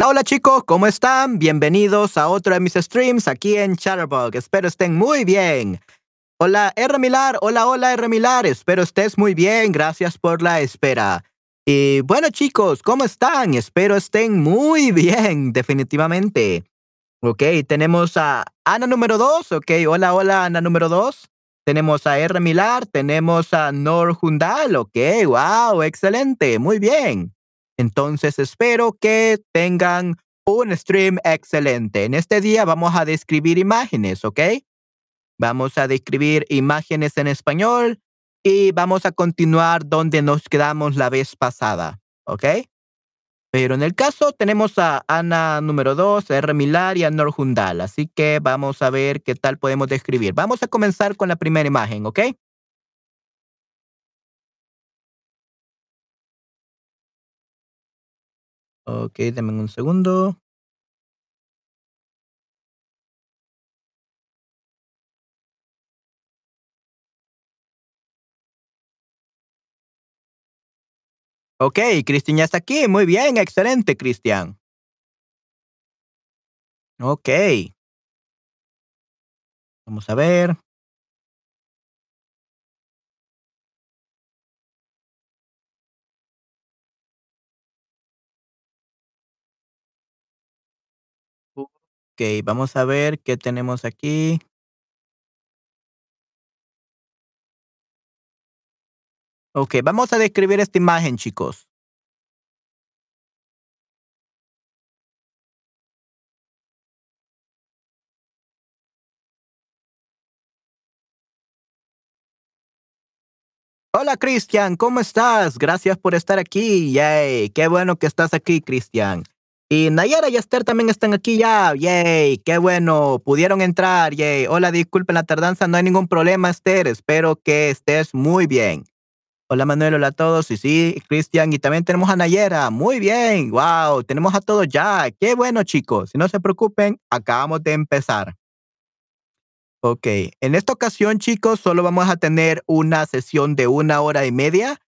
Hola, hola chicos, ¿cómo están? Bienvenidos a otro de mis streams aquí en Chatterbug. Espero estén muy bien. Hola R. Milar, hola, hola R. Milar, espero estés muy bien, gracias por la espera. Y bueno chicos, ¿cómo están? Espero estén muy bien, definitivamente. Ok, tenemos a Ana número 2, ok, hola, hola Ana número 2. Tenemos a R. Milar, tenemos a Nor Jundal, ok, wow, excelente, muy bien. Entonces espero que tengan un stream excelente. En este día vamos a describir imágenes, ¿ok? Vamos a describir imágenes en español y vamos a continuar donde nos quedamos la vez pasada, ¿ok? Pero en el caso tenemos a Ana número 2, R. Milar y a Nor así que vamos a ver qué tal podemos describir. Vamos a comenzar con la primera imagen, ¿ok? Ok, denme un segundo. Ok, Cristian ya está aquí. Muy bien, excelente, Cristian. Ok. Vamos a ver. Ok, vamos a ver qué tenemos aquí. Ok, vamos a describir esta imagen, chicos. Hola, Cristian, ¿cómo estás? Gracias por estar aquí. Yay, qué bueno que estás aquí, Cristian. Y Nayara y Esther también están aquí ya. Yay, qué bueno. Pudieron entrar. Yay. Hola, disculpen la tardanza. No hay ningún problema, Esther. Espero que estés muy bien. Hola, Manuel. Hola a todos. Y sí, Cristian. Y también tenemos a Nayera. Muy bien. Wow. Tenemos a todos ya. Qué bueno, chicos. Si no se preocupen, acabamos de empezar. Ok, en esta ocasión, chicos, solo vamos a tener una sesión de una hora y media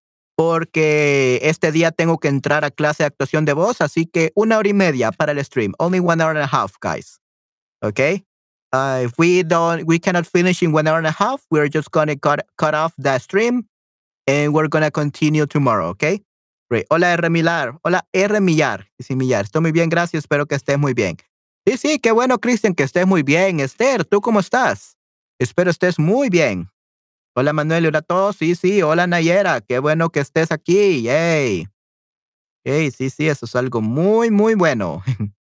porque este día tengo que entrar a clase de actuación de voz, así que una hora y media para el stream. Only one hour and a half, guys. Okay? Uh, if we don't, we cannot finish in one hour and a half, we're just gonna cut, cut off the stream and we're gonna continue tomorrow, okay? Great. Hola R. Millar. Hola R. Millar. Sí, Millar. Estoy muy bien, gracias. Espero que estés muy bien. Sí, sí, qué bueno, Cristian, que estés muy bien. Esther, ¿tú cómo estás? Espero estés muy bien. Hola, Manuel, hola a todos. Sí, sí, hola, Nayera. Qué bueno que estés aquí. Yay. Hey, sí, sí, eso es algo muy, muy bueno.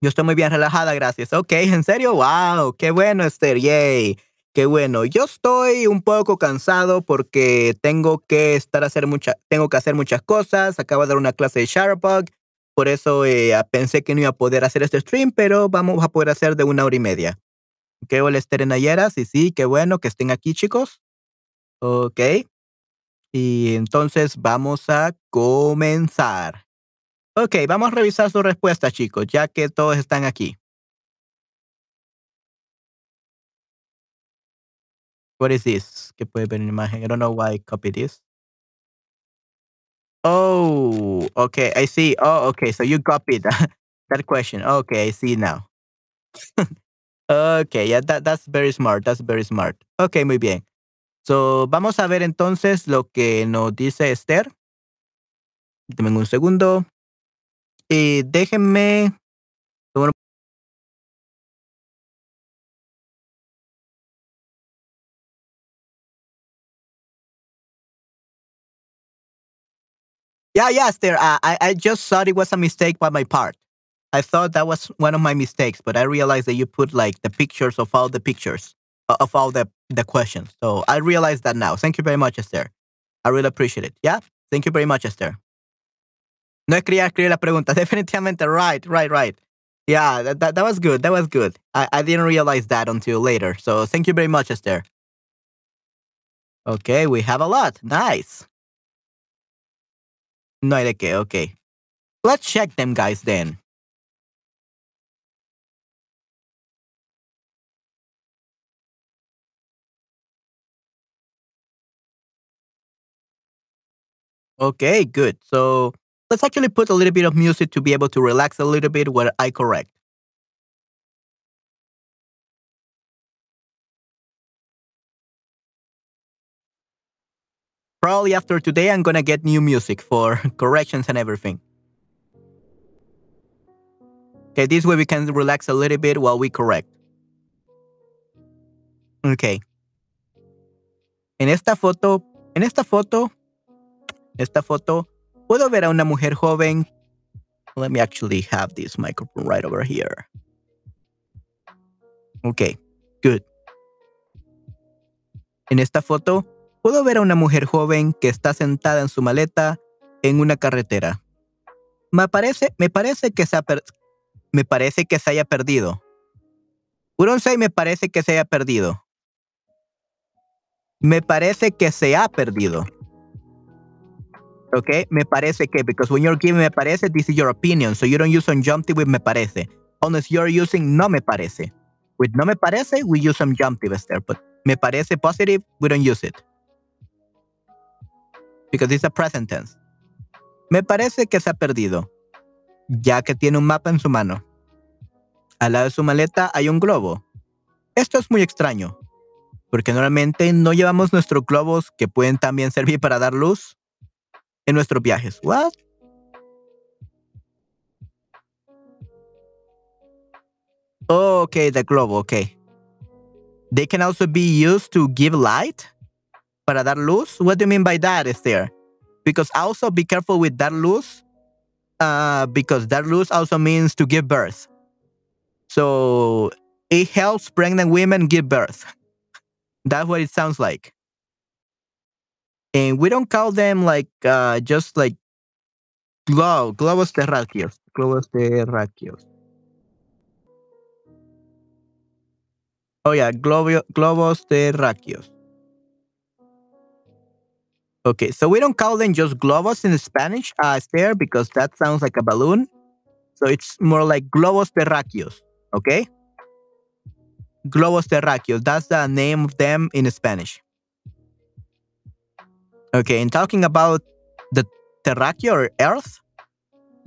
Yo estoy muy bien relajada, gracias. Ok, ¿en serio? Wow, qué bueno, Esther. Yay. Qué bueno. Yo estoy un poco cansado porque tengo que estar a hacer mucha, tengo que hacer muchas cosas. Acabo de dar una clase de Shutterbug. Por eso eh, pensé que no iba a poder hacer este stream, pero vamos a poder hacer de una hora y media. Ok, hola Esther en Ayeras. Y sí, qué bueno que estén aquí, chicos. Ok. Y entonces vamos a comenzar. Ok, vamos a revisar sus respuestas, chicos, ya que todos están aquí. What is this? Que puede ver en imagen. I don't know why I copied this. Oh, okay. I see. Oh, okay. So you copied that question. Okay, I see now. okay, yeah, that, that's very smart. That's very smart. Okay, muy bien. So, vamos a ver entonces lo que nos dice Esther. Deme un segundo. Y déjenme. Yeah, yeah, Esther. I, I just thought it was a mistake by my part. I thought that was one of my mistakes, but I realized that you put like the pictures of all the pictures uh, of all the, the questions. So I realized that now. Thank you very much, Esther. I really appreciate it. Yeah. Thank you very much, Esther. No escribir la pregunta. Definitivamente. Right, right, right. Yeah, that, that, that was good. That was good. I, I didn't realize that until later. So thank you very much, Esther. Okay, we have a lot. Nice. No hay de qué. Okay. Let's check them, guys, then. Okay, good. So let's actually put a little bit of music to be able to relax a little bit where I correct. Probably after today, I'm gonna get new music for corrections and everything. Okay, this way we can relax a little bit while we correct. Okay. En esta foto, en esta foto, esta foto, puedo ver a una mujer joven. Let me actually have this microphone right over here. Okay, good. En esta foto, puedo ver a una mujer joven que está sentada en su maleta en una carretera. Me parece, me parece que se, me parece que se haya perdido. Say me parece que se haya perdido. Me parece que se ha perdido. Okay, me parece que, because when you're giving me parece, this is your opinion, so you don't use subjunctive with me parece. Unless you're using no me parece. With no me parece, we use subjunctive there, but me parece positive, we don't use it. Because it's a present tense. Me parece que se ha perdido, ya que tiene un mapa en su mano. Al lado de su maleta hay un globo. Esto es muy extraño, porque normalmente no llevamos nuestros globos que pueden también servir para dar luz en nuestros viajes. What? Oh, okay, the globe, okay. They can also be used to give light para dar luz. What do you mean by that, Esther? Because also be careful with dar luz, uh, because dar luz also means to give birth. So it helps pregnant women give birth. That's what it sounds like and we don't call them like uh, just like glow globos terráqueos globos terráqueos. Oh yeah globo, globos terráqueos. Okay so we don't call them just globos in spanish uh there because that sounds like a balloon. So it's more like globos terráqueos okay? Globos terráqueos that's the name of them in spanish Okay, and talking about the terráqueo or Earth,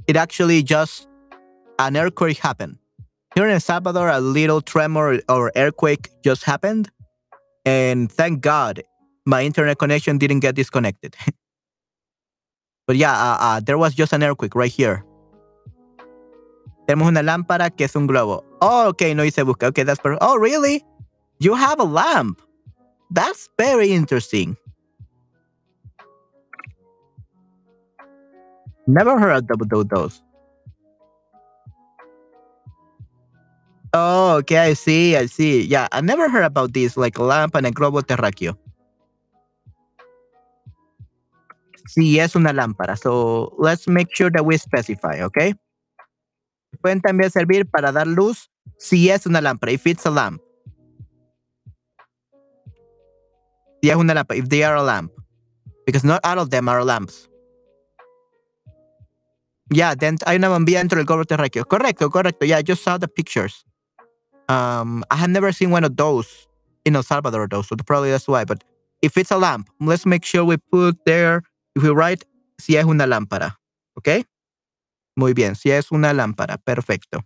it actually just an earthquake happened. Here in El Salvador, a little tremor or earthquake just happened, and thank God my internet connection didn't get disconnected. but yeah, uh, uh, there was just an earthquake right here. Tenemos una lámpara que es un globo. Oh, okay, no hice busca. Okay, that's perfect. Oh, really? You have a lamp. That's very interesting. Never heard of double those. Oh, okay, I see, I see. Yeah, I never heard about this, like lamp and a globo terráqueo. Sí, es una lámpara. So let's make sure that we specify, okay? Pueden también servir para dar luz si es una lámpara, if it's a lamp. Si es una lámpara, if they are a lamp. Because not all of them are lamps. Yeah, hay una bombilla dentro del globo terráqueo. Correcto, correcto. Yeah, I just saw the pictures. Um, I have never seen one of those in El Salvador, though, so probably that's why. But if it's a lamp, let's make sure we put there, if we write, si es una lámpara. ¿Ok? Muy bien, si es una lámpara. Perfecto.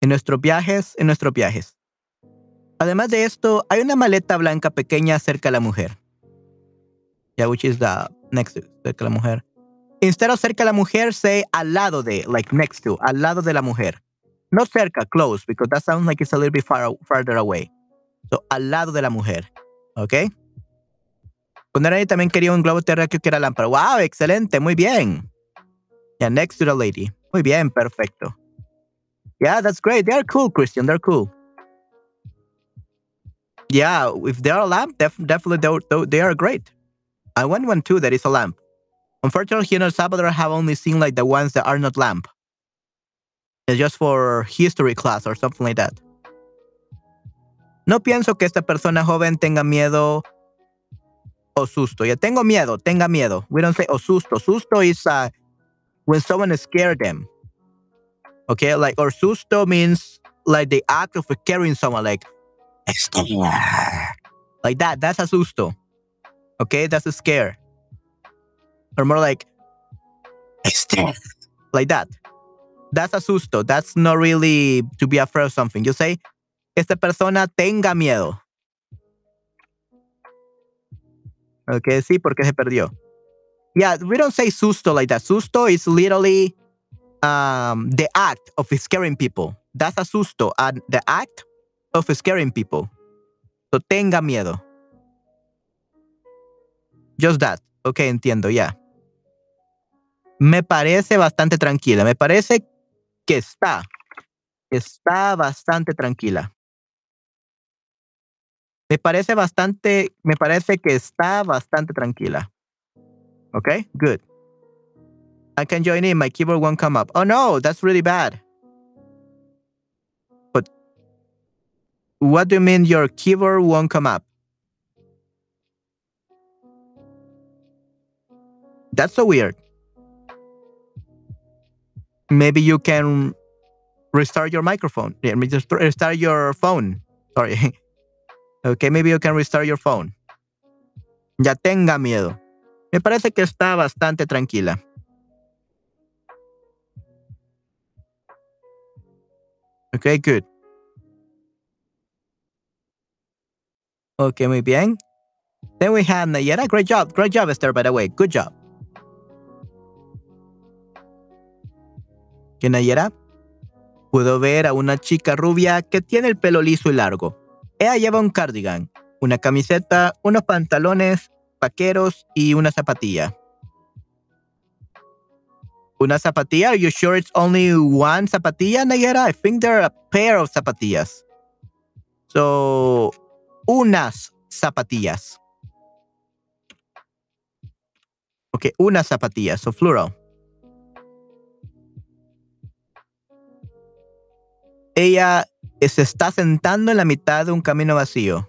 En nuestros viajes, en nuestros viajes. Además de esto, hay una maleta blanca pequeña cerca de la mujer. Yeah, which is the next to, cerca la mujer. Instead of cerca la mujer, say al lado de, like next to, al lado de la mujer. No cerca, close, because that sounds like it's a little bit far, farther away. So, al lado de la mujer. ¿Ok? Poner ahí también quería un globo terráqueo que era lámpara. ¡Wow! Excelente, muy bien. Yeah, next to the lady. Muy bien, perfecto. Yeah, that's great. They're cool, Christian. They're cool. Yeah, if they're a lamp, def definitely they they are great. I want one too that is a lamp. Unfortunately, here in El Salvador, I have only seen like the ones that are not lamp. It's just for history class or something like that. No pienso que esta persona joven tenga miedo o susto. Ya tengo miedo, tenga miedo. We don't say o susto. Susto is uh, when someone scared them. Okay, like or susto means like the act of scaring someone, like like that. That's a susto. Okay, that's a scare. Or more like, like that. That's a susto. That's not really to be afraid of something. You say, esta persona tenga miedo. Okay, sí, porque se perdió. Yeah, we don't say susto like that. Susto is literally um, the act of scaring people. That's a susto, and the act of scaring people. So tenga miedo. Just that. Ok, entiendo, ya. Me parece bastante tranquila. Me parece que está. Está bastante tranquila. Me parece bastante, me parece que está bastante tranquila. Okay, good. I can join in. My keyboard won't come up. Oh no, that's really bad. But what do you mean your keyboard won't come up? That's so weird. Maybe you can restart your microphone. Yeah, me just restart your phone. Sorry. okay, maybe you can restart your phone. Ya tenga miedo. Me parece que está bastante tranquila. Okay, good. Okay, muy bien. Then we have Nayera. Great job. Great job, Esther, by the way. Good job. Que Nayera pudo ver a una chica rubia que tiene el pelo liso y largo. Ella lleva un cardigan, una camiseta, unos pantalones vaqueros y una zapatilla. Una zapatilla? Are you sure it's only one zapatilla, Nayera? I think there are a pair of zapatillas. So, unas zapatillas. Okay, unas zapatillas, so plural. Ella se está sentando en la mitad de un camino vacío.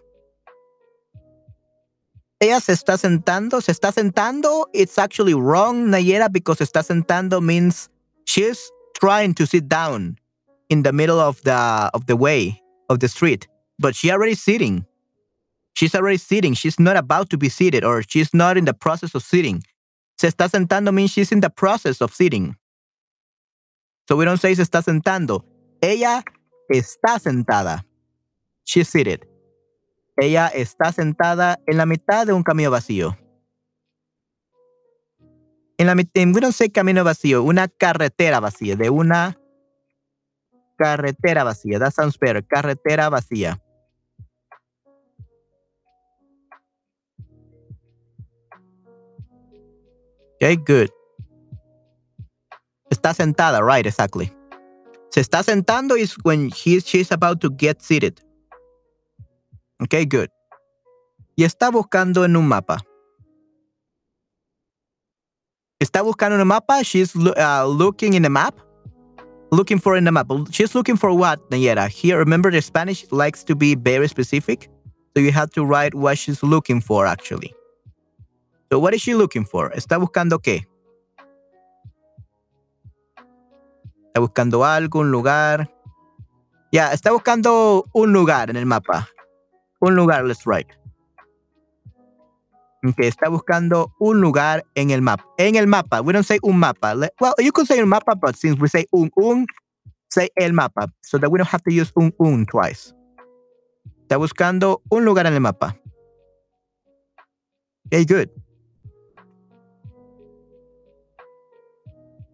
ella se está sentando, se está sentando. It's actually wrong, Nayera, because está sentando means she's trying to sit down in the middle of the of the way of the street, but she already sitting. She's already sitting. She's not about to be seated, or she's not in the process of sitting. Se está sentando means she's in the process of sitting. So we don't say se está sentando. Ella está sentada. She's seated. Ella está sentada en la mitad de un camino vacío. En la mitad, no sé camino vacío, una carretera vacía, de una carretera vacía. That sounds better. Carretera vacía. Okay, good. Está sentada, right, exactly. Se está sentando is when he, she's about to get seated. Okay, good. Y está buscando en un mapa. Está buscando en un mapa. She's uh, looking in the map. Looking for in the map. She's looking for what, Nayera? Here, remember the Spanish likes to be very specific. So you have to write what she's looking for, actually. So what is she looking for? Está buscando qué? Está buscando algo, un lugar. Ya, está buscando un lugar en el mapa. Un lugar, let's write. Que está buscando un lugar en el mapa. En el mapa. We don't say un mapa. Well, you could say un mapa, but since we say un un, say el mapa. So that we don't have to use un un twice. Está buscando un lugar en el mapa. Okay, good.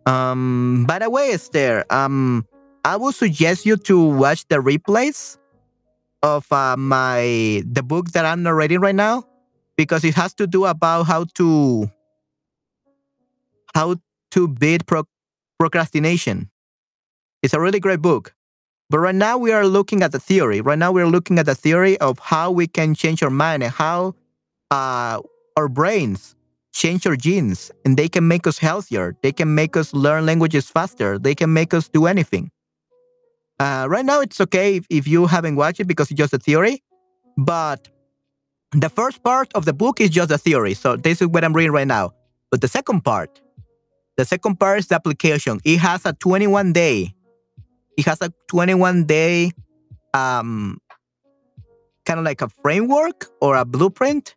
Um, by the way, Esther, um, I would suggest you to watch the replays of uh, my the book that I'm narrating right now because it has to do about how to how to beat pro- procrastination. It's a really great book. But right now we are looking at the theory. Right now we're looking at the theory of how we can change our mind and how uh, our brains change our genes and they can make us healthier. They can make us learn languages faster. They can make us do anything. Uh, right now, it's okay if, if you haven't watched it because it's just a theory. But the first part of the book is just a theory. So this is what I'm reading right now. But the second part, the second part is the application. It has a 21 day. It has a 21 day, um, kind of like a framework or a blueprint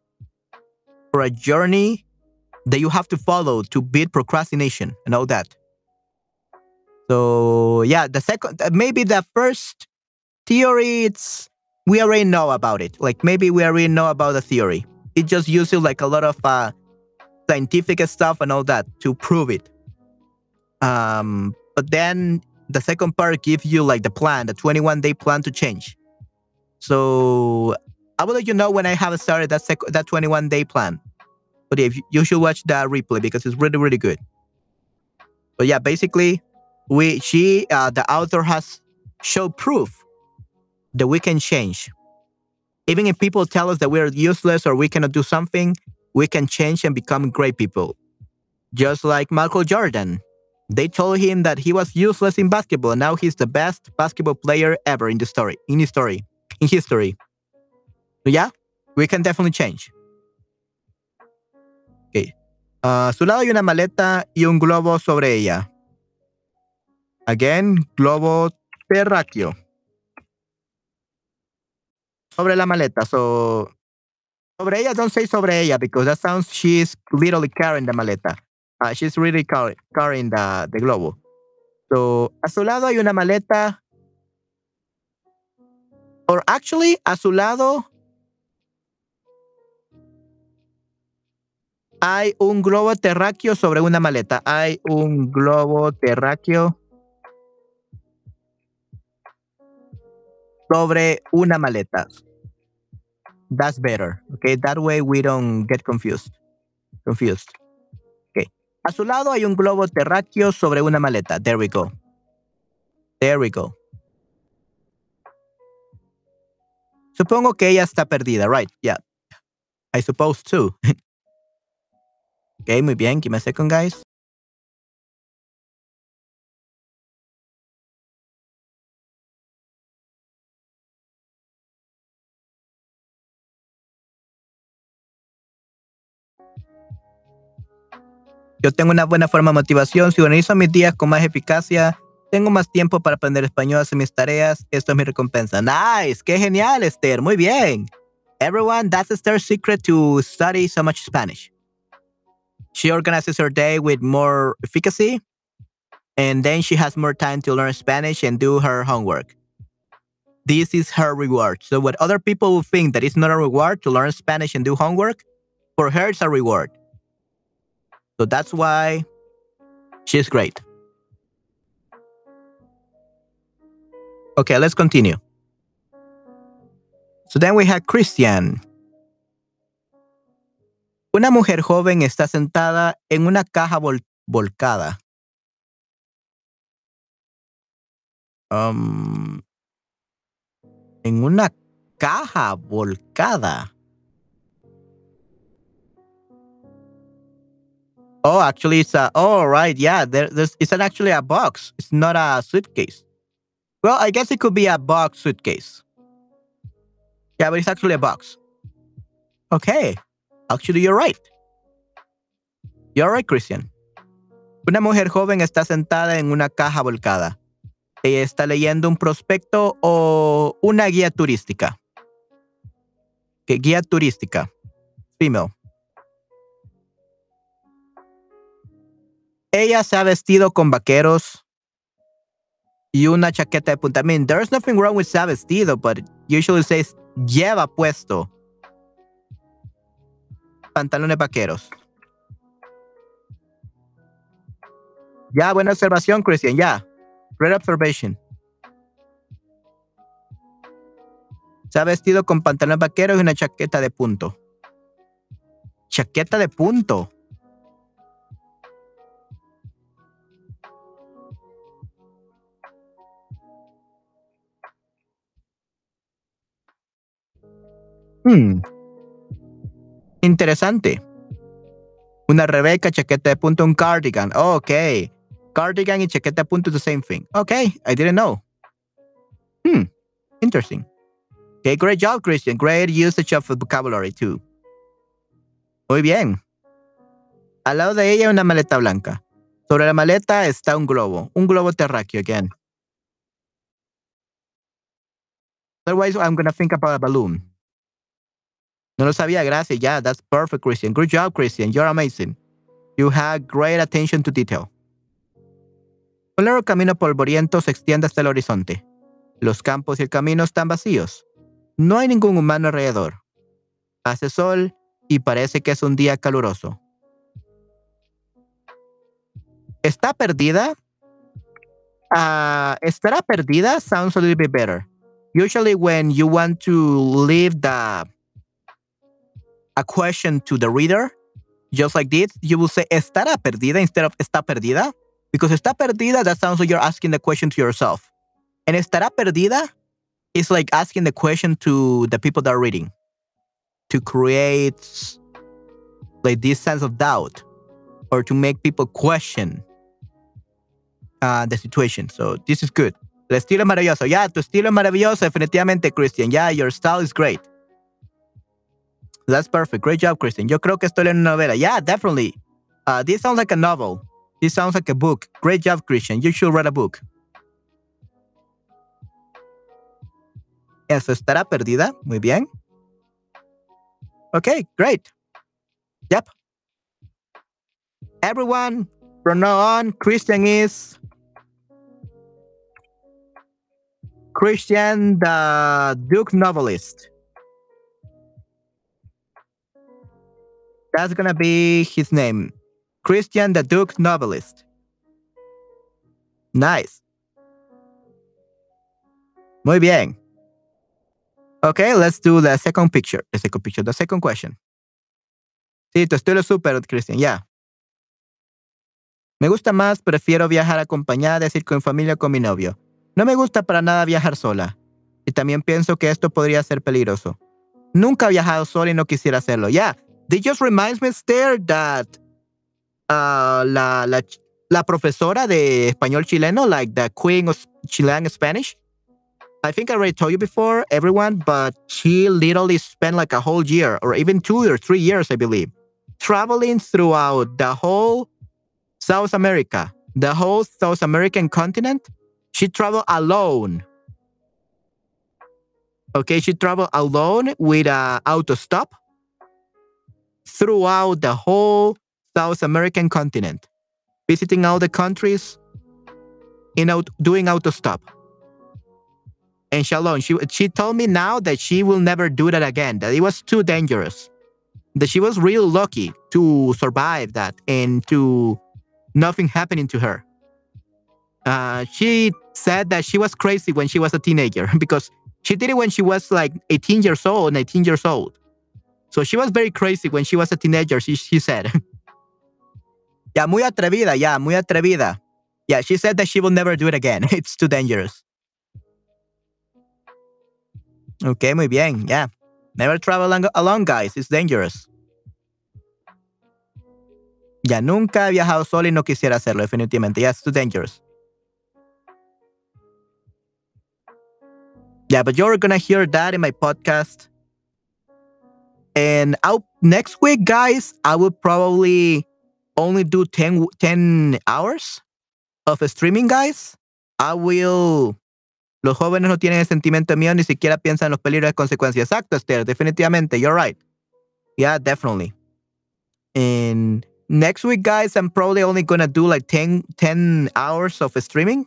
for a journey that you have to follow to beat procrastination and all that. So yeah, the second maybe the first theory it's we already know about it. Like maybe we already know about the theory. It just uses like a lot of uh, scientific stuff and all that to prove it. Um, but then the second part gives you like the plan, the 21 day plan to change. So I will let you know when I have started that sec- that 21 day plan. But if you should watch that replay because it's really really good. But yeah, basically, we she uh, the author has showed proof that we can change. Even if people tell us that we're useless or we cannot do something, we can change and become great people. Just like Michael Jordan. They told him that he was useless in basketball. and Now he's the best basketball player ever in the story, in history, in history. So yeah, we can definitely change. A su lado hay una maleta y un globo sobre ella. Again, globo terráqueo. Sobre la maleta. So, sobre ella, don't say sobre ella because that sounds she's literally carrying the maleta. Uh, she's really car carrying the, the globo. So, a su lado hay una maleta. Or actually, a su lado hay un globo terráqueo sobre una maleta. Hay un globo terráqueo sobre una maleta. That's better. Okay, that way we don't get confused. Confused. Okay. A su lado hay un globo terráqueo sobre una maleta. There we go. There we go. Supongo que ella está perdida, right? Yeah. I suppose too. ok, muy bien. Give me a second, guys. Yo tengo una buena forma de motivación. Si organizo mis días con más eficacia, tengo más tiempo para aprender español, hacer mis tareas. Esto es mi recompensa. Nice. Qué genial, Esther. Muy bien. Everyone, that's Esther's secret to study so much Spanish. She organizes her day with more efficacy, and then she has more time to learn Spanish and do her homework. This is her reward. So, what other people will think that it's not a reward to learn Spanish and do homework, for her, it's a reward. So that's why she's great. Okay, let's continue. So then we have Christian. Una mujer joven está sentada en una caja vol volcada. Um, en una caja volcada. Oh, actually, it's a. Oh, right. Yeah, there, there's. It's actually a box. It's not a suitcase. Well, I guess it could be a box suitcase. Yeah, but it's actually a box. Okay. Actually, you're right. You're right, Christian. Una mujer joven está sentada en una caja volcada. Ella está leyendo un prospecto o una guía turística. ¿Qué guía turística? Female. Ella se ha vestido con vaqueros y una chaqueta de punta. I mean, there's nothing wrong with se ha vestido, but usually says lleva puesto pantalones vaqueros. Ya, buena observación, Christian. Ya. Great observation. Se ha vestido con pantalones vaqueros y una chaqueta de punto. Chaqueta de punto. Hmm. Interesante. Una Rebeca, chaqueta de punto, un cardigan. Oh, ok. Cardigan y chaqueta de punto, the same thing. Okay, I didn't know. Hmm. Interesting. Okay, great job, Christian. Great usage of vocabulary, too. Muy bien. Al lado de ella una maleta blanca. Sobre la maleta está un globo. Un globo terráqueo, again. Otherwise, I'm going to think about a balloon. No lo sabía, gracias. Yeah, that's perfect, Christian. Good job, Christian. You're amazing. You had great attention to detail. Un largo camino polvoriento se extiende hasta el horizonte. Los campos y el camino están vacíos. No hay ningún humano alrededor. Hace sol y parece que es un día caluroso. ¿Está perdida? Uh, ¿Estará perdida? Sounds a little bit better. Usually when you want to leave the a question to the reader, just like this, you will say estará perdida instead of está perdida. Because está perdida, that sounds like you're asking the question to yourself. And estará perdida is like asking the question to the people that are reading to create like this sense of doubt or to make people question uh, the situation. So this is good. El estilo es maravilloso. Yeah, tu estilo es maravilloso, definitivamente, Christian. Yeah, your style is great. That's perfect. Great job, Christian. Yo creo que estoy en una novela. Yeah, definitely. Uh, this sounds like a novel. This sounds like a book. Great job, Christian. You should read a book. Eso estará perdida. Muy bien. Okay, great. Yep. Everyone, from now on, Christian is Christian the Duke novelist. That's gonna be his name. Christian the Duke novelist. Nice. Muy bien. Okay, let's do the second picture. The second picture, the second question. Sí, tu estilo es súper, Christian, ya. Yeah. Me gusta más, prefiero viajar acompañada, decir con familia o con mi novio. No me gusta para nada viajar sola. Y también pienso que esto podría ser peligroso. Nunca he viajado sola y no quisiera hacerlo. Yeah, this just reminds me, Esther, that uh, la, la, la profesora de español chileno, like the queen of Chilean Spanish, I think I already told you before, everyone, but she literally spent like a whole year or even two or three years, I believe, traveling throughout the whole South America, the whole South American continent. She traveled alone. Okay, she traveled alone with a auto stop throughout the whole South American continent, visiting all the countries in out, doing auto stop and Shalom. She she told me now that she will never do that again. That it was too dangerous. That she was real lucky to survive that and to nothing happening to her. Uh, she said that she was crazy when she was a teenager because she did it when she was like 18 years old, 19 years old. So she was very crazy when she was a teenager. She she said. yeah, muy atrevida. Yeah, muy atrevida. Yeah, she said that she will never do it again. It's too dangerous. Ok, muy bien. Yeah. Never travel alone, guys. It's dangerous. Ya nunca he viajado solo y no quisiera hacerlo, definitivamente. Yeah, it's too dangerous. Yeah, but you're gonna hear that in my podcast. And out next week, guys, I will probably only do 10, 10 hours of streaming, guys. I will Los jóvenes no tienen el sentimiento mío ni siquiera piensan en los peligros de consecuencias. Exacto, Esther, definitivamente. You're right. Yeah, definitely. And next week, guys, I'm probably only going to do like 10, 10 hours of streaming.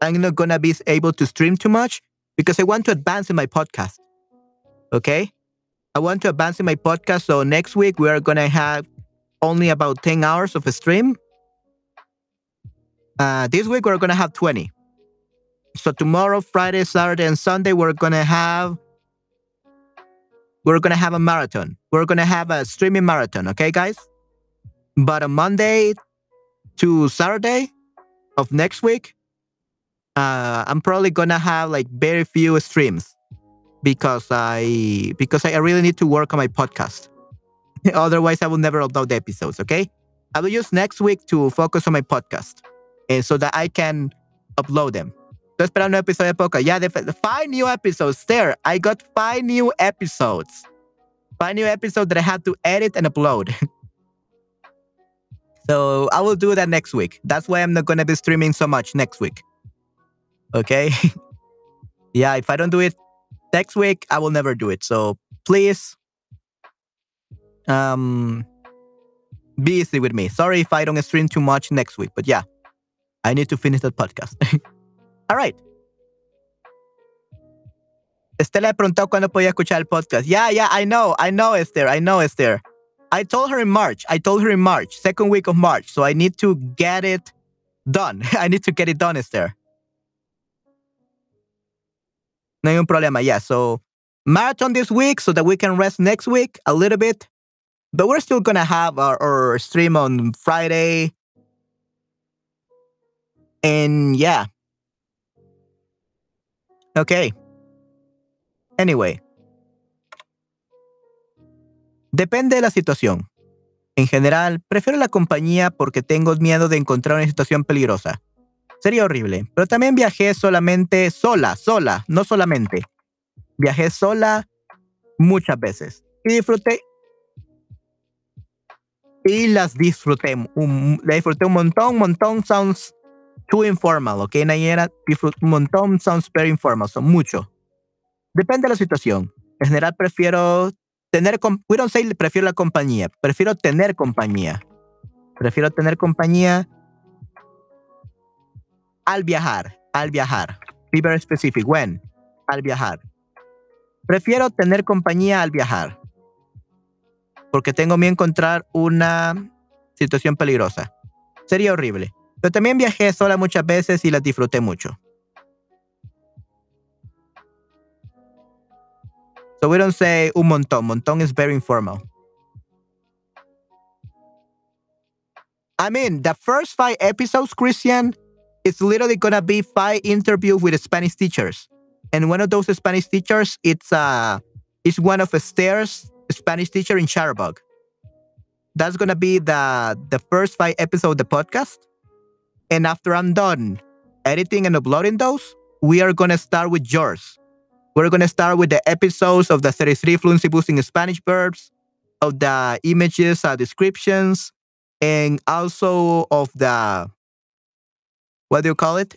I'm not going to be able to stream too much because I want to advance in my podcast. Okay? I want to advance in my podcast. So next week, we are to have only about 10 hours of a stream. Uh, this week, we're to have 20. So tomorrow, Friday, Saturday, and Sunday, we're gonna have we're gonna have a marathon. We're gonna have a streaming marathon, okay, guys? But on Monday to Saturday of next week, uh, I'm probably gonna have like very few streams because I because I really need to work on my podcast. Otherwise, I will never upload the episodes. Okay, I will use next week to focus on my podcast, and so that I can upload them. Estoy esperando un episodio de podcast. Yeah, the, the five new episodes there. I got five new episodes. Five new episodes that I have to edit and upload. so I will do that next week. That's why I'm not going to be streaming so much next week. Okay? yeah, if I don't do it next week, I will never do it. So please Um, be easy with me. Sorry if I don't stream too much next week, but yeah, I need to finish that podcast. All right. Estela le preguntó cuándo podía escuchar el podcast. Yeah, yeah, I know, I know, Esther, I know, Esther. I told her in March. I told her in March, second week of March. So I need to get it done. I need to get it done, Esther. No hay un problema. Yeah. So marathon this week so that we can rest next week a little bit. But we're still to have our, our stream on Friday. And yeah. Okay. Anyway. Depende de la situación. En general, prefiero la compañía porque tengo miedo de encontrar una situación peligrosa. Sería horrible. Pero también viajé solamente sola, sola, no solamente. Viajé sola muchas veces. Y disfruté. Y las disfruté. Un, la disfruté un montón, un montón. Sounds too informal, ¿ok, Nayera? Disfruté un montón, sounds very informal. Son mucho. Depende de la situación. En general prefiero tener, we don't say prefiero la compañía, prefiero tener compañía. Prefiero tener compañía al viajar, al viajar. Be very specific, when, al viajar. Prefiero tener compañía al viajar. Porque tengo miedo encontrar una situación peligrosa. Sería horrible. Pero también viajé sola muchas veces y las disfruté mucho. So we don't say un montón. Montón is very informal. I mean, the first five episodes, Christian, it's literally gonna be five interviews with Spanish teachers. And one of those Spanish teachers, it's uh it's one of Esther's Spanish teacher in Chatterbug. That's gonna be the the first five episodes of the podcast. And after I'm done editing and uploading those, we are gonna start with yours. We're going to start with the episodes of the 33 fluency boosting Spanish verbs, of the images, uh, descriptions, and also of the, what do you call it?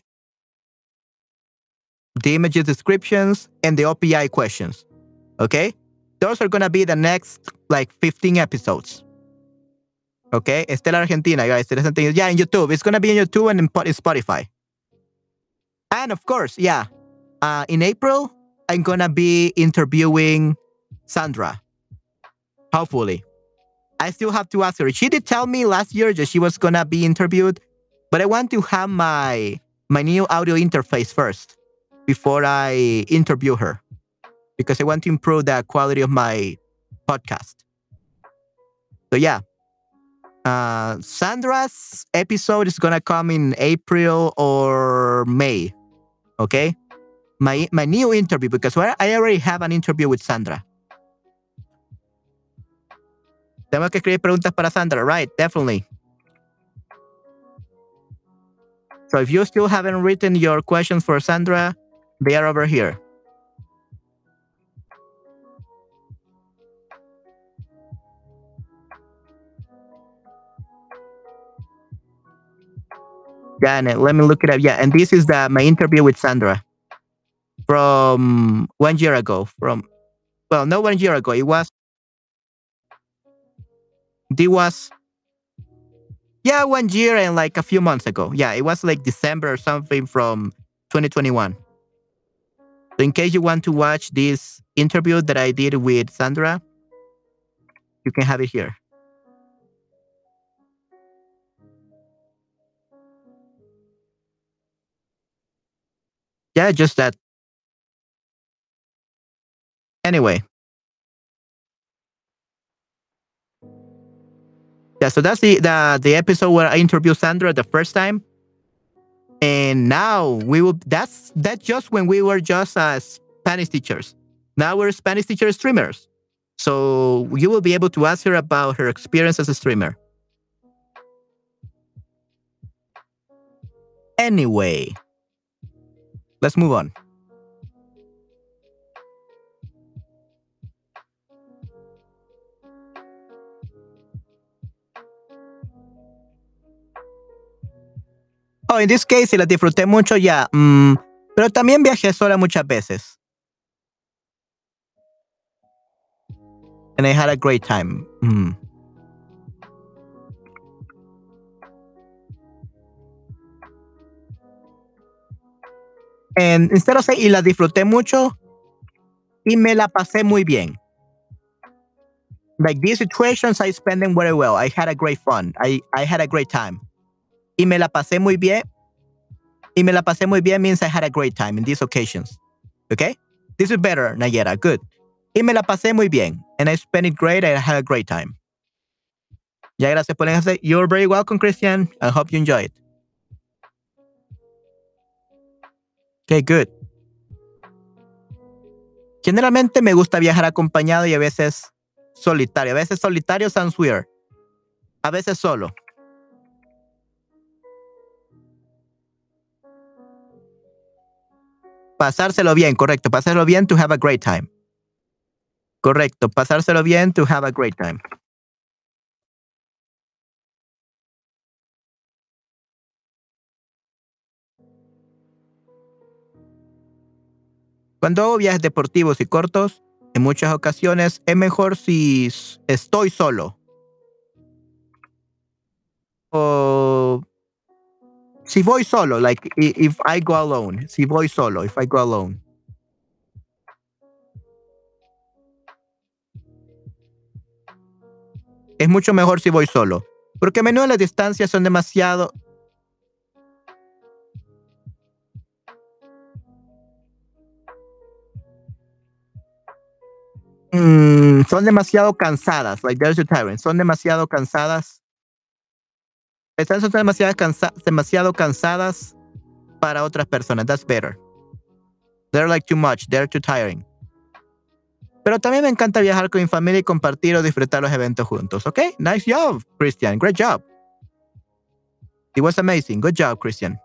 The images descriptions and the OPI questions. Okay? Those are to be the next like 15 episodes. Okay? Estela Argentina, guys. Yeah, in YouTube. It's to be in YouTube and in Spotify. And of course, yeah, uh, in April, I'm gonna be interviewing Sandra. Hopefully. I still have to ask her. She did tell me last year that she was gonna be interviewed, but I want to have my my new audio interface first before I interview her. Because I want to improve the quality of my podcast. So yeah. Uh, Sandra's episode is gonna come in April or May. Okay my my new interview because I already have an interview with Sandra. Tengo que escribir preguntas para Sandra, right? Definitely. So if you still haven't written your questions for Sandra, they are over here. Janet, let me look it up. Yeah, and this is the my interview with Sandra from one year ago. From well, not one year ago. It was. It was. Yeah, one year and like a few months ago. Yeah, it was like December or something from 2021. So in case you want to watch this interview that I did with Sandra, you can have it here. Yeah, just that Anyway. Yeah, so that's the, the the episode where I interviewed Sandra the first time. And now we will that's that's just when we were just uh, Spanish teachers. Now we're Spanish teacher streamers. So you will be able to ask her about her experience as a streamer. Anyway, let's move on. Oh, in this case, si la disfruté mucho, ya. Mm, pero también viajé sola muchas veces. and I had a great time. Mm. Instead of saying, y la disfruté mucho, y me la pasé muy bien. Like these situations, I spent them very well. I had a great fun. I, I had a great time. Y me la pasé muy bien. Y me la pasé muy bien means I had a great time in these occasions. Okay? This is better, Nayera. Good. Y me la pasé muy bien. And I spent it great. I had a great time. Ya, gracias por eso. You're very welcome, Christian. I hope you enjoy it. Okay, good. Generalmente me gusta viajar acompañado y a veces solitario. A veces solitario sounds weird. A veces solo. Pasárselo bien, correcto. Pasárselo bien to have a great time. Correcto. Pasárselo bien to have a great time. Cuando hago viajes deportivos y cortos, en muchas ocasiones es mejor si estoy solo. O si voy solo, like if I go alone, si voy solo, if I go alone. Es mucho mejor si voy solo, porque a menudo las distancias son demasiado Mm, son demasiado cansadas, like there's a tyrant, son demasiado cansadas. Están demasiado, demasiado cansadas para otras personas. That's better. They're like too much, they're too tiring. Pero también me encanta viajar con mi familia y compartir o disfrutar los eventos juntos. ¿Ok? Nice job, Christian. Great job. It was amazing. Good job, Christian.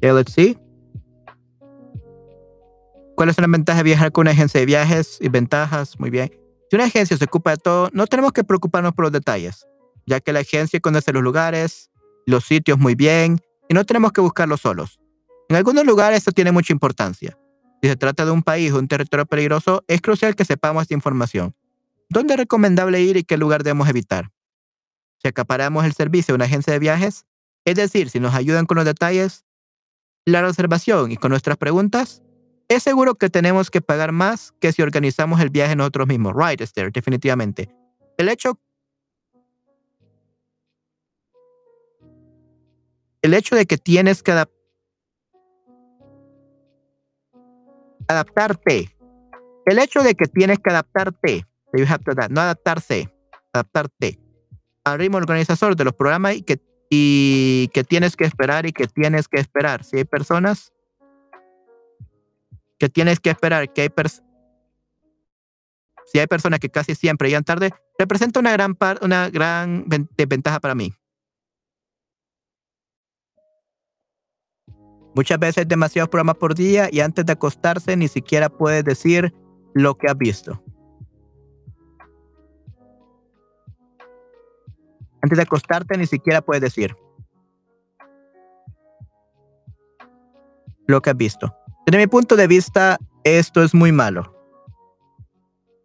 See. ¿Cuáles son las ventajas de viajar con una agencia de viajes y ventajas? Muy bien. Si una agencia se ocupa de todo, no tenemos que preocuparnos por los detalles, ya que la agencia conoce los lugares, los sitios muy bien y no tenemos que buscarlos solos. En algunos lugares esto tiene mucha importancia. Si se trata de un país o un territorio peligroso, es crucial que sepamos esta información. ¿Dónde es recomendable ir y qué lugar debemos evitar? Si acaparamos el servicio de una agencia de viajes, es decir, si nos ayudan con los detalles, la reservación y con nuestras preguntas, es seguro que tenemos que pagar más que si organizamos el viaje nosotros mismos. Right, Esther, definitivamente. El hecho el hecho de que tienes que adaptarte. El hecho de que tienes que adaptarte. You have to no adaptarse, adaptarte al ritmo organizador de los programas y que y que tienes que esperar y que tienes que esperar. Si hay personas que tienes que esperar, que hay si hay personas que casi siempre llegan tarde, representa una gran, una gran desventaja para mí. Muchas veces demasiados programas por día y antes de acostarse ni siquiera puedes decir lo que has visto. Antes de acostarte ni siquiera puedes decir lo que has visto. Desde mi punto de vista, esto es muy malo.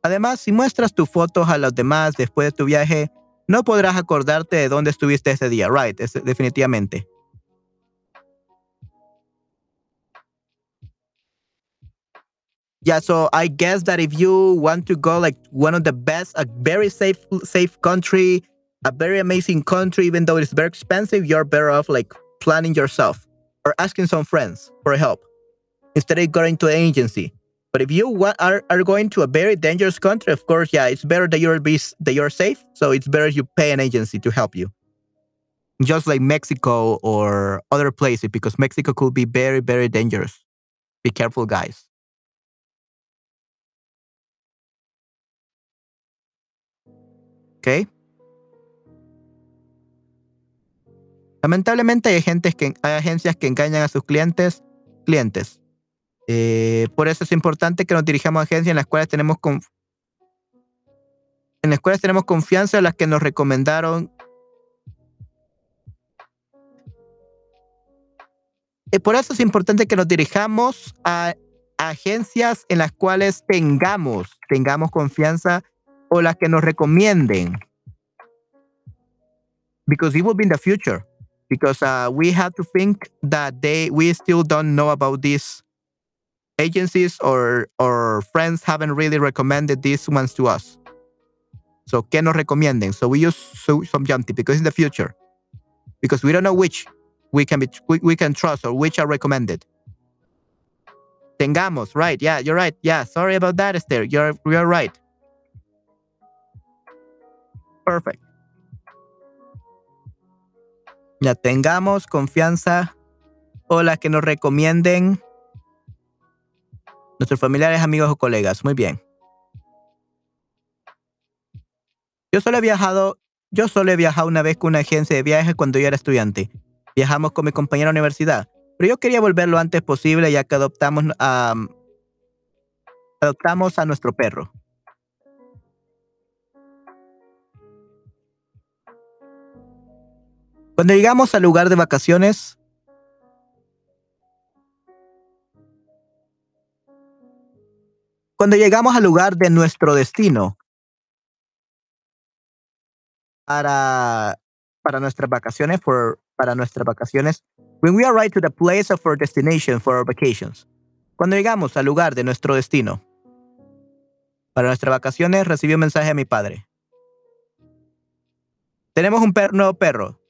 Además, si muestras tus fotos a los demás después de tu viaje, no podrás acordarte de dónde estuviste ese día, right? Definitivamente. Yeah, so I guess that if you want to go like one of the best, a very safe, safe country, a very amazing country, even though it's very expensive, you're better off like planning yourself or asking some friends for help instead of going to an agency. But if you are, are going to a very dangerous country, of course, yeah, it's better that you're be, that you're safe. So it's better you pay an agency to help you. Just like Mexico or other places, because Mexico could be very, very dangerous. Be careful, guys. Okay. Lamentablemente hay, que, hay agencias que engañan a sus clientes, clientes. Eh, por eso es importante que nos dirijamos a agencias en las cuales tenemos en las cuales tenemos confianza, en las que nos recomendaron. Y por eso es importante que nos dirijamos a agencias en las cuales tengamos, tengamos confianza o las que nos recomienden. Because it will be in the future. Because uh, we have to think that they we still don't know about these agencies or or friends haven't really recommended these ones to us. So, ¿qué nos recomienden? So we use some Jamty because in the future, because we don't know which we can be we, we can trust or which are recommended. Tengamos, right? Yeah, you're right. Yeah, sorry about that, Esther. You're you're right. Perfect. Ya tengamos confianza o las que nos recomienden nuestros familiares, amigos o colegas. Muy bien. Yo solo he viajado, yo solo he viajado una vez con una agencia de viajes cuando yo era estudiante. Viajamos con mi compañera de universidad, pero yo quería volver lo antes posible ya que adoptamos a, adoptamos a nuestro perro. Cuando llegamos al lugar de vacaciones, cuando llegamos al lugar de nuestro destino, para, para nuestras vacaciones, for, para nuestras vacaciones, when we arrive to the place of our destination for our vacations, cuando llegamos al lugar de nuestro destino, para nuestras vacaciones, recibí un mensaje de mi padre. Tenemos un nuevo perro.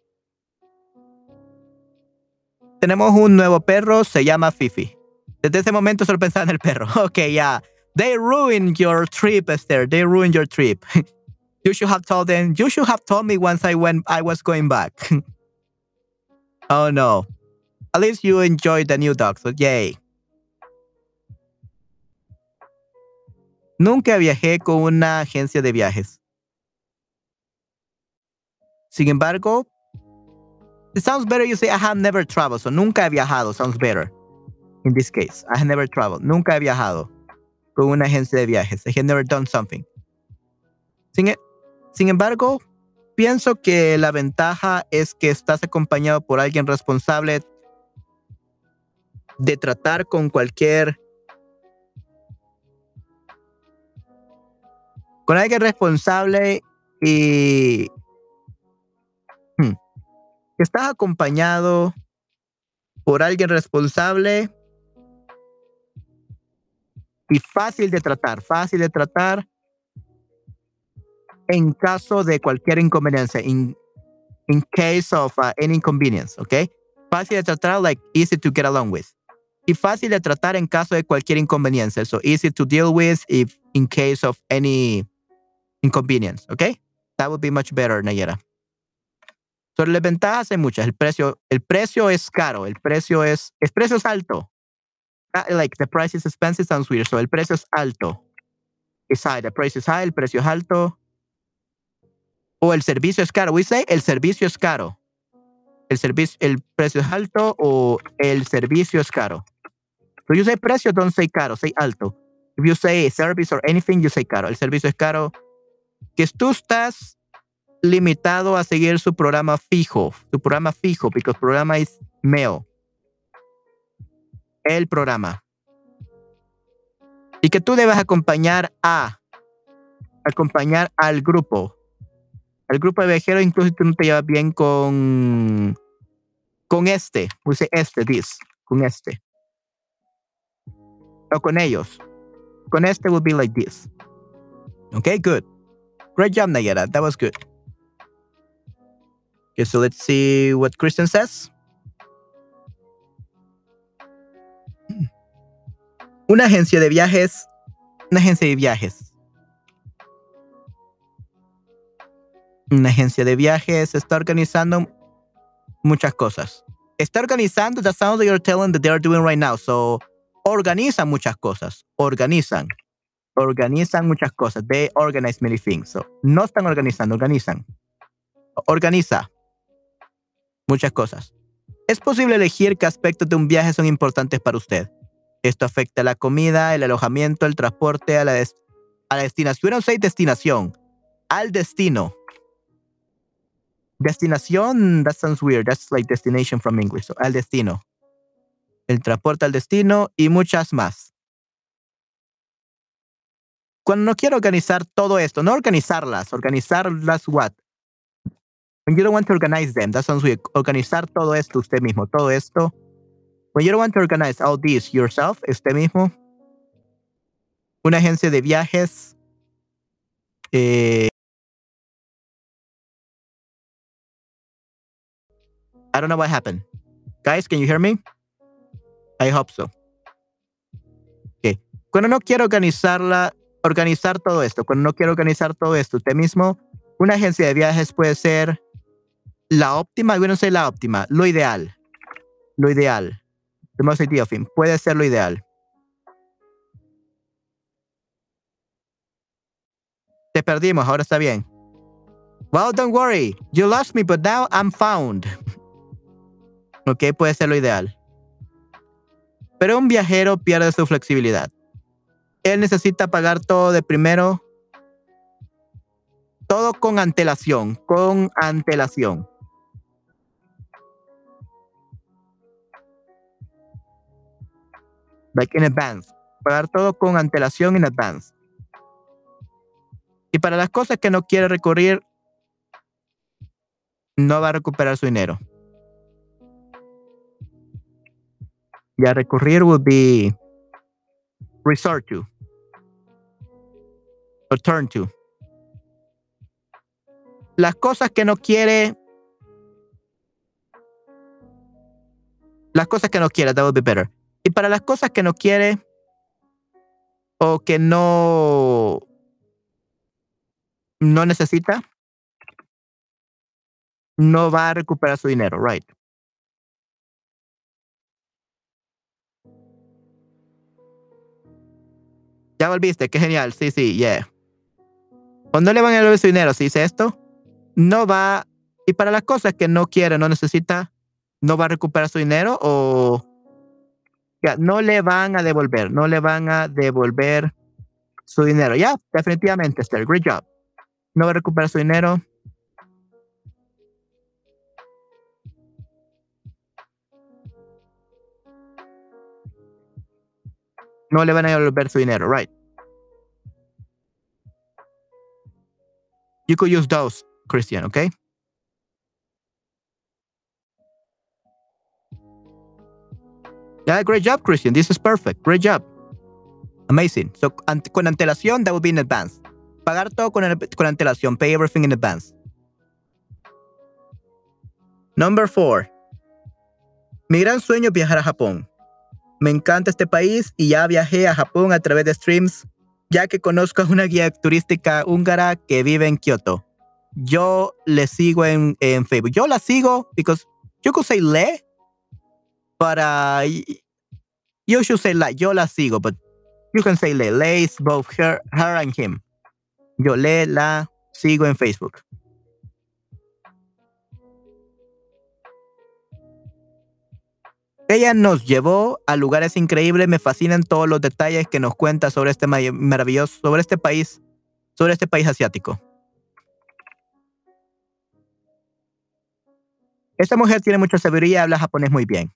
Tenemos un nuevo perro, se llama Fifi. Desde ese momento solo pensaba en el perro. Ok, ya. Yeah. They ruined your trip, Esther. They ruined your trip. you should have told them. You should have told me once I went. I was going back. oh no. At least you enjoyed the new dog. So yay. Nunca viajé con una agencia de viajes. Sin embargo, it sounds better you say I have never traveled. So nunca he viajado sounds better. In this case, I have never traveled. Nunca he viajado con una agencia de viajes. I have never done something. Sin, e, sin embargo, pienso que la ventaja es que estás acompañado por alguien responsable de tratar con cualquier con alguien responsable y estás acompañado por alguien responsable y fácil de tratar, fácil de tratar en caso de cualquier inconveniencia, in, in case of uh, any inconvenience, ¿ok? Fácil de tratar, like easy to get along with. Y fácil de tratar en caso de cualquier inconveniencia, so easy to deal with if in case of any inconvenience, ¿ok? That would be much better, Nayera. Sobre las ventajas hay muchas. El precio, el precio es caro, el precio es, el precio es alto. Ah, like the price is expensive sounds weird. So el precio es alto. It's high. The price is high. El precio es alto. O el servicio es caro. We say el servicio es caro. El servicio, el precio es alto o el servicio es caro. So you say precio, don't say caro, say alto. If you say service or anything, you say caro. El servicio es caro. Que tú estás limitado a seguir su programa fijo, su programa fijo, porque el programa es mail el programa. Y que tú debes acompañar a, acompañar al grupo. Al grupo de viajeros, incluso si tú no te llevas bien con, con este, use este, this, con este. O con ellos. Con este will be like this. Okay, good. Great job, Nayara. That was good. Okay, so let's see what Kristen says. Una agencia de viajes. Una agencia de viajes. Una agencia de viajes está organizando muchas cosas. Está organizando, the sound that you're telling that they are doing right now. So, organizan muchas cosas. Organizan. Organizan muchas cosas. They organize many things. So, no están organizando, organizan. Organiza muchas cosas. Es posible elegir qué aspectos de un viaje son importantes para usted. Esto afecta la comida, el alojamiento, el transporte, a la, a la destinación. No sé destinación, al destino. Destinación, that sounds weird. That's like destination from English. Al destino. El transporte al destino y muchas más. Cuando no quiero organizar todo esto, no organizarlas, organizarlas what? When you don't want to organize them, that sounds weird. Organizar todo esto usted mismo, todo esto. When you don't want to organize all this yourself, usted mismo. Una agencia de viajes. Eh, I don't know what happened. Guys, can you hear me? I hope so. Okay. Cuando no quiero organizarla, organizar todo esto, cuando no quiero organizar todo esto usted mismo, una agencia de viajes puede ser la óptima, yo no sé la óptima, lo ideal. Lo ideal. Thing. Puede ser lo ideal. Te perdimos, ahora está bien. Well, don't worry. You lost me, but now I'm found. Ok, puede ser lo ideal. Pero un viajero pierde su flexibilidad. Él necesita pagar todo de primero. Todo con antelación, con antelación. Like in advance. Pagar todo con antelación in advance. Y para las cosas que no quiere recurrir, no va a recuperar su dinero. Ya recurrir would be resort to. Or turn to. Las cosas que no quiere. Las cosas que no quiere, that would be better. Y para las cosas que no quiere o que no no necesita, no va a recuperar su dinero, right? Ya volviste, qué genial. Sí, sí, yeah. O no le van a devolver su dinero si dice esto, no va. Y para las cosas que no quiere, no necesita, no va a recuperar su dinero o. No le van a devolver, no le van a devolver su dinero. Ya, definitivamente, Esther. Great job. No va a recuperar su dinero. no le van a devolver su dinero, right? You could use those, Christian, okay? Yeah, great job, Christian. This is perfect. Great job. Amazing. So, con antelación, that would be in advance. Pagar todo con, con antelación. Pay everything in advance. Number four. Mi gran sueño es viajar a Japón. Me encanta este país y ya viajé a Japón a través de streams, ya que conozco a una guía turística húngara que vive en Kioto. Yo le sigo en, en Facebook. Yo la sigo because you could say le, but uh, you should say la. Yo la sigo, but you can say le. Le is both her, her and him. Yo le la sigo en Facebook. Ella nos llevó a lugares increíbles, me fascinan todos los detalles que nos cuenta sobre este maravilloso, sobre este país, sobre este país asiático. Esta mujer tiene mucha sabiduría, habla japonés muy bien.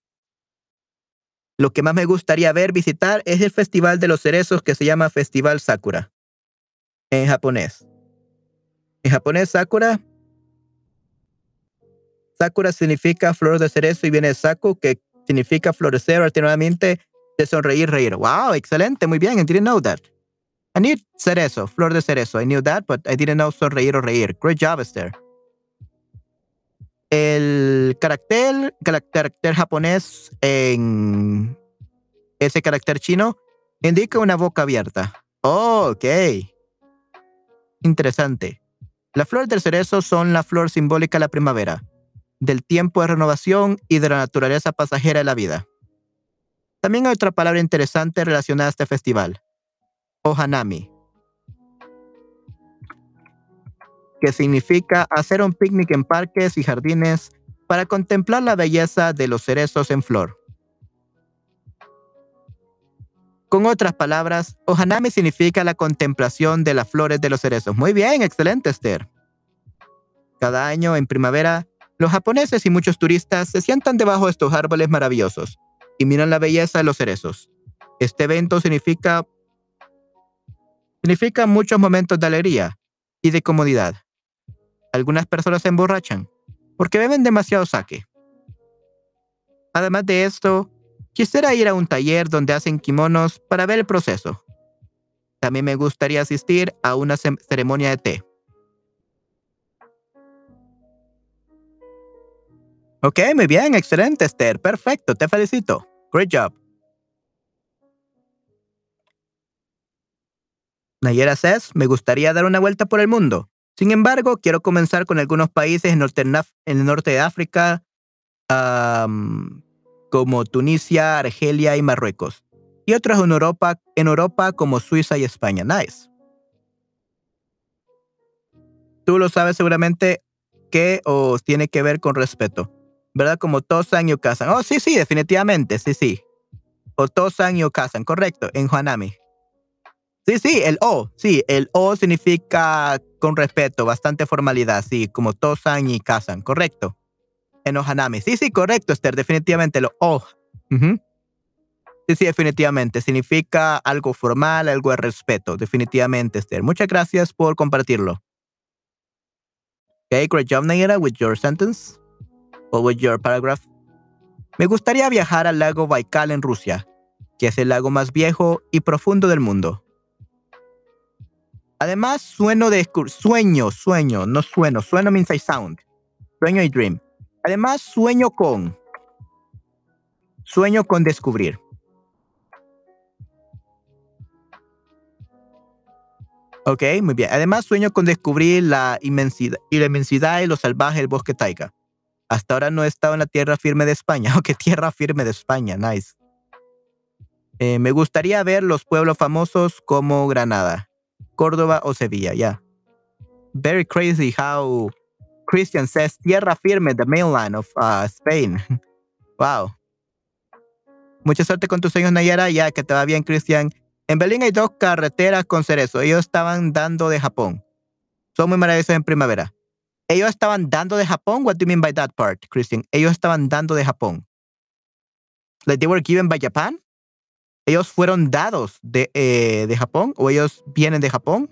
Lo que más me gustaría ver, visitar, es el Festival de los Cerezos que se llama Festival Sakura. En japonés. En japonés, Sakura. Sakura significa flor de cerezo y viene Saku, que significa florecer alternativamente de sonreír, reír. Wow, excelente, muy bien. I didn't know that. I need cerezo, flor de cerezo. I knew that, but I didn't know sonreír o reír. Great job, Esther. El carácter, carácter japonés en ese carácter chino indica una boca abierta. Oh, ok. Interesante. Las flores del cerezo son la flor simbólica de la primavera del tiempo de renovación y de la naturaleza pasajera de la vida. También hay otra palabra interesante relacionada a este festival, Ohanami, que significa hacer un picnic en parques y jardines para contemplar la belleza de los cerezos en flor. Con otras palabras, Ohanami significa la contemplación de las flores de los cerezos. Muy bien, excelente, Esther. Cada año en primavera, los japoneses y muchos turistas se sientan debajo de estos árboles maravillosos y miran la belleza de los cerezos. Este evento significa significa muchos momentos de alegría y de comodidad. Algunas personas se emborrachan porque beben demasiado sake. Además de esto, quisiera ir a un taller donde hacen kimonos para ver el proceso. También me gustaría asistir a una ceremonia de té. Ok, muy bien, excelente, Esther. Perfecto, te felicito. Great job. Nayera says, me gustaría dar una vuelta por el mundo. Sin embargo, quiero comenzar con algunos países en, el norte de África, como Tunisia, Argelia y Marruecos, y otros en Europa, en Europa como Suiza y España. Nice. Tú lo sabes seguramente que o tiene que ver con respeto. ¿verdad? Como Tosan y Okasan. Oh, sí, sí, definitivamente, sí, sí. O Tosan y Okasan, correcto, en Juanami. Sí, sí, el O, sí, el O significa con respeto, bastante formalidad, sí, como Tosan y Kasan, correcto. En Ohanami. Sí, sí, correcto, Esther, definitivamente lo O. Sí, sí, definitivamente. Significa algo formal, algo de respeto. Definitivamente, Esther. Muchas gracias por compartirlo. Okay, great job, Nayera, with your sentence o with your paragraph. Me gustaría viajar al lago Baikal en Rusia, que es el lago más viejo y profundo del mundo. Además, sueño de sueño, sueño, no sueno, sueno means I sound. Sueño y dream. Además, sueño con. Sueño con descubrir. Ok, muy bien. Además, sueño con descubrir la inmensidad y la inmensidad y lo salvaje del bosque taiga. Hasta ahora no he estado en la tierra firme de España. ¿O qué tierra firme de España? Nice. Eh, me gustaría ver los pueblos famosos como Granada, Córdoba o Sevilla. Yeah. Very crazy how Christian says tierra firme, the mainland of uh, Spain. wow. Mucha suerte con tus sueños, Nayara. Ya que te va bien, Christian. En Berlín hay dos carreteras con cerezo. Ellos estaban dando de Japón. Son muy maravillosos en primavera. Ellos estaban dando de Japón. What do you mean by that part, Christian? Ellos estaban dando de Japón. Like they were given by Japan. Ellos fueron dados de, eh, de Japón o ellos vienen de Japón.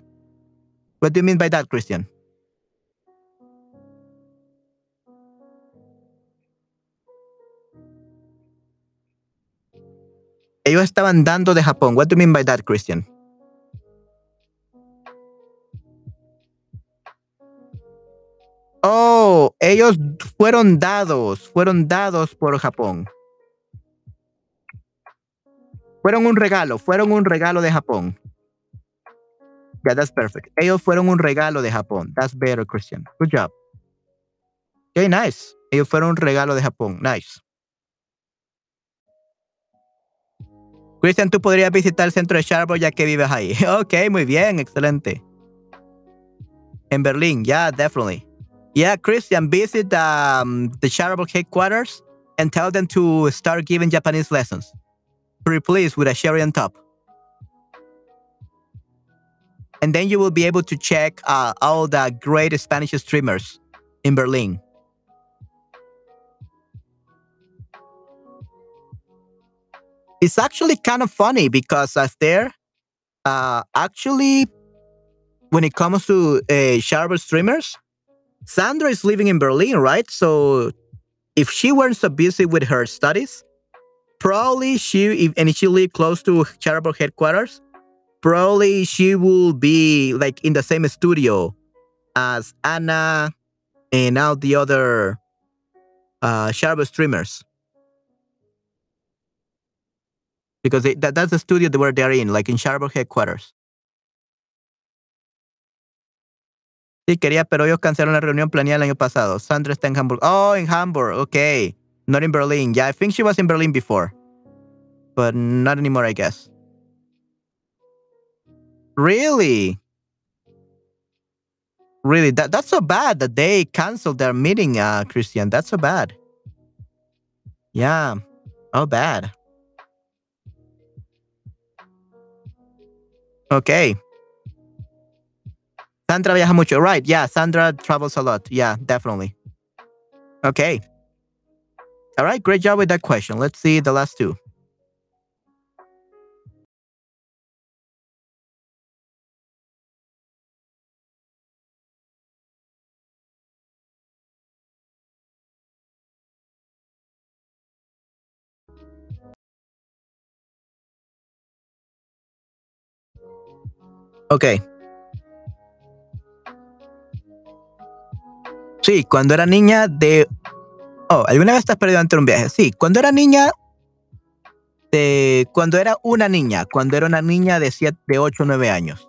What do you mean by that, Christian? Ellos estaban dando de Japón. What do you mean by that, Christian? Oh, ellos fueron dados, fueron dados por Japón. Fueron un regalo, fueron un regalo de Japón. Yeah, that's perfect. Ellos fueron un regalo de Japón. That's better, Christian. Good job. Okay, nice. Ellos fueron un regalo de Japón. Nice. Christian, tú podrías visitar el centro de Sharbo ya que vives ahí. Ok, muy bien, excelente. En Berlín, yeah, definitely. Yeah, Christian, visit um, the charitable headquarters and tell them to start giving Japanese lessons. Please with a sherry on top. And then you will be able to check uh, all the great Spanish streamers in Berlin. It's actually kind of funny because as there, uh, actually, when it comes to uh, Chatterbug streamers, Sandra is living in Berlin, right? So if she weren't so busy with her studies, probably she, if, and she close to Chatterbug headquarters, probably she will be like in the same studio as Anna and all the other uh, Chatterbug streamers. Because they, that, that's the studio where they're in, like in Chatterbug headquarters. Sí, quería, pero ellos cancelaron la reunión planeada el año pasado. Sandra está en Hamburgo. Oh, en Hamburgo, Okay. Not in Berlin. Yeah, I think she was in Berlin before. But not anymore, I guess. Really? Really? That that's so bad that they canceled their meeting, uh, Christian. That's so bad. Yeah. Oh bad. Okay. Sandra viaja mucho. Right. Yeah. Sandra travels a lot. Yeah, definitely. Okay. All right. Great job with that question. Let's see the last two. Ok. Sí, cuando era niña de... Oh, ¿alguna vez estás perdido ante un viaje? Sí, cuando era niña... De... Cuando era una niña, cuando era una niña de, siete, de 8 o 9 años.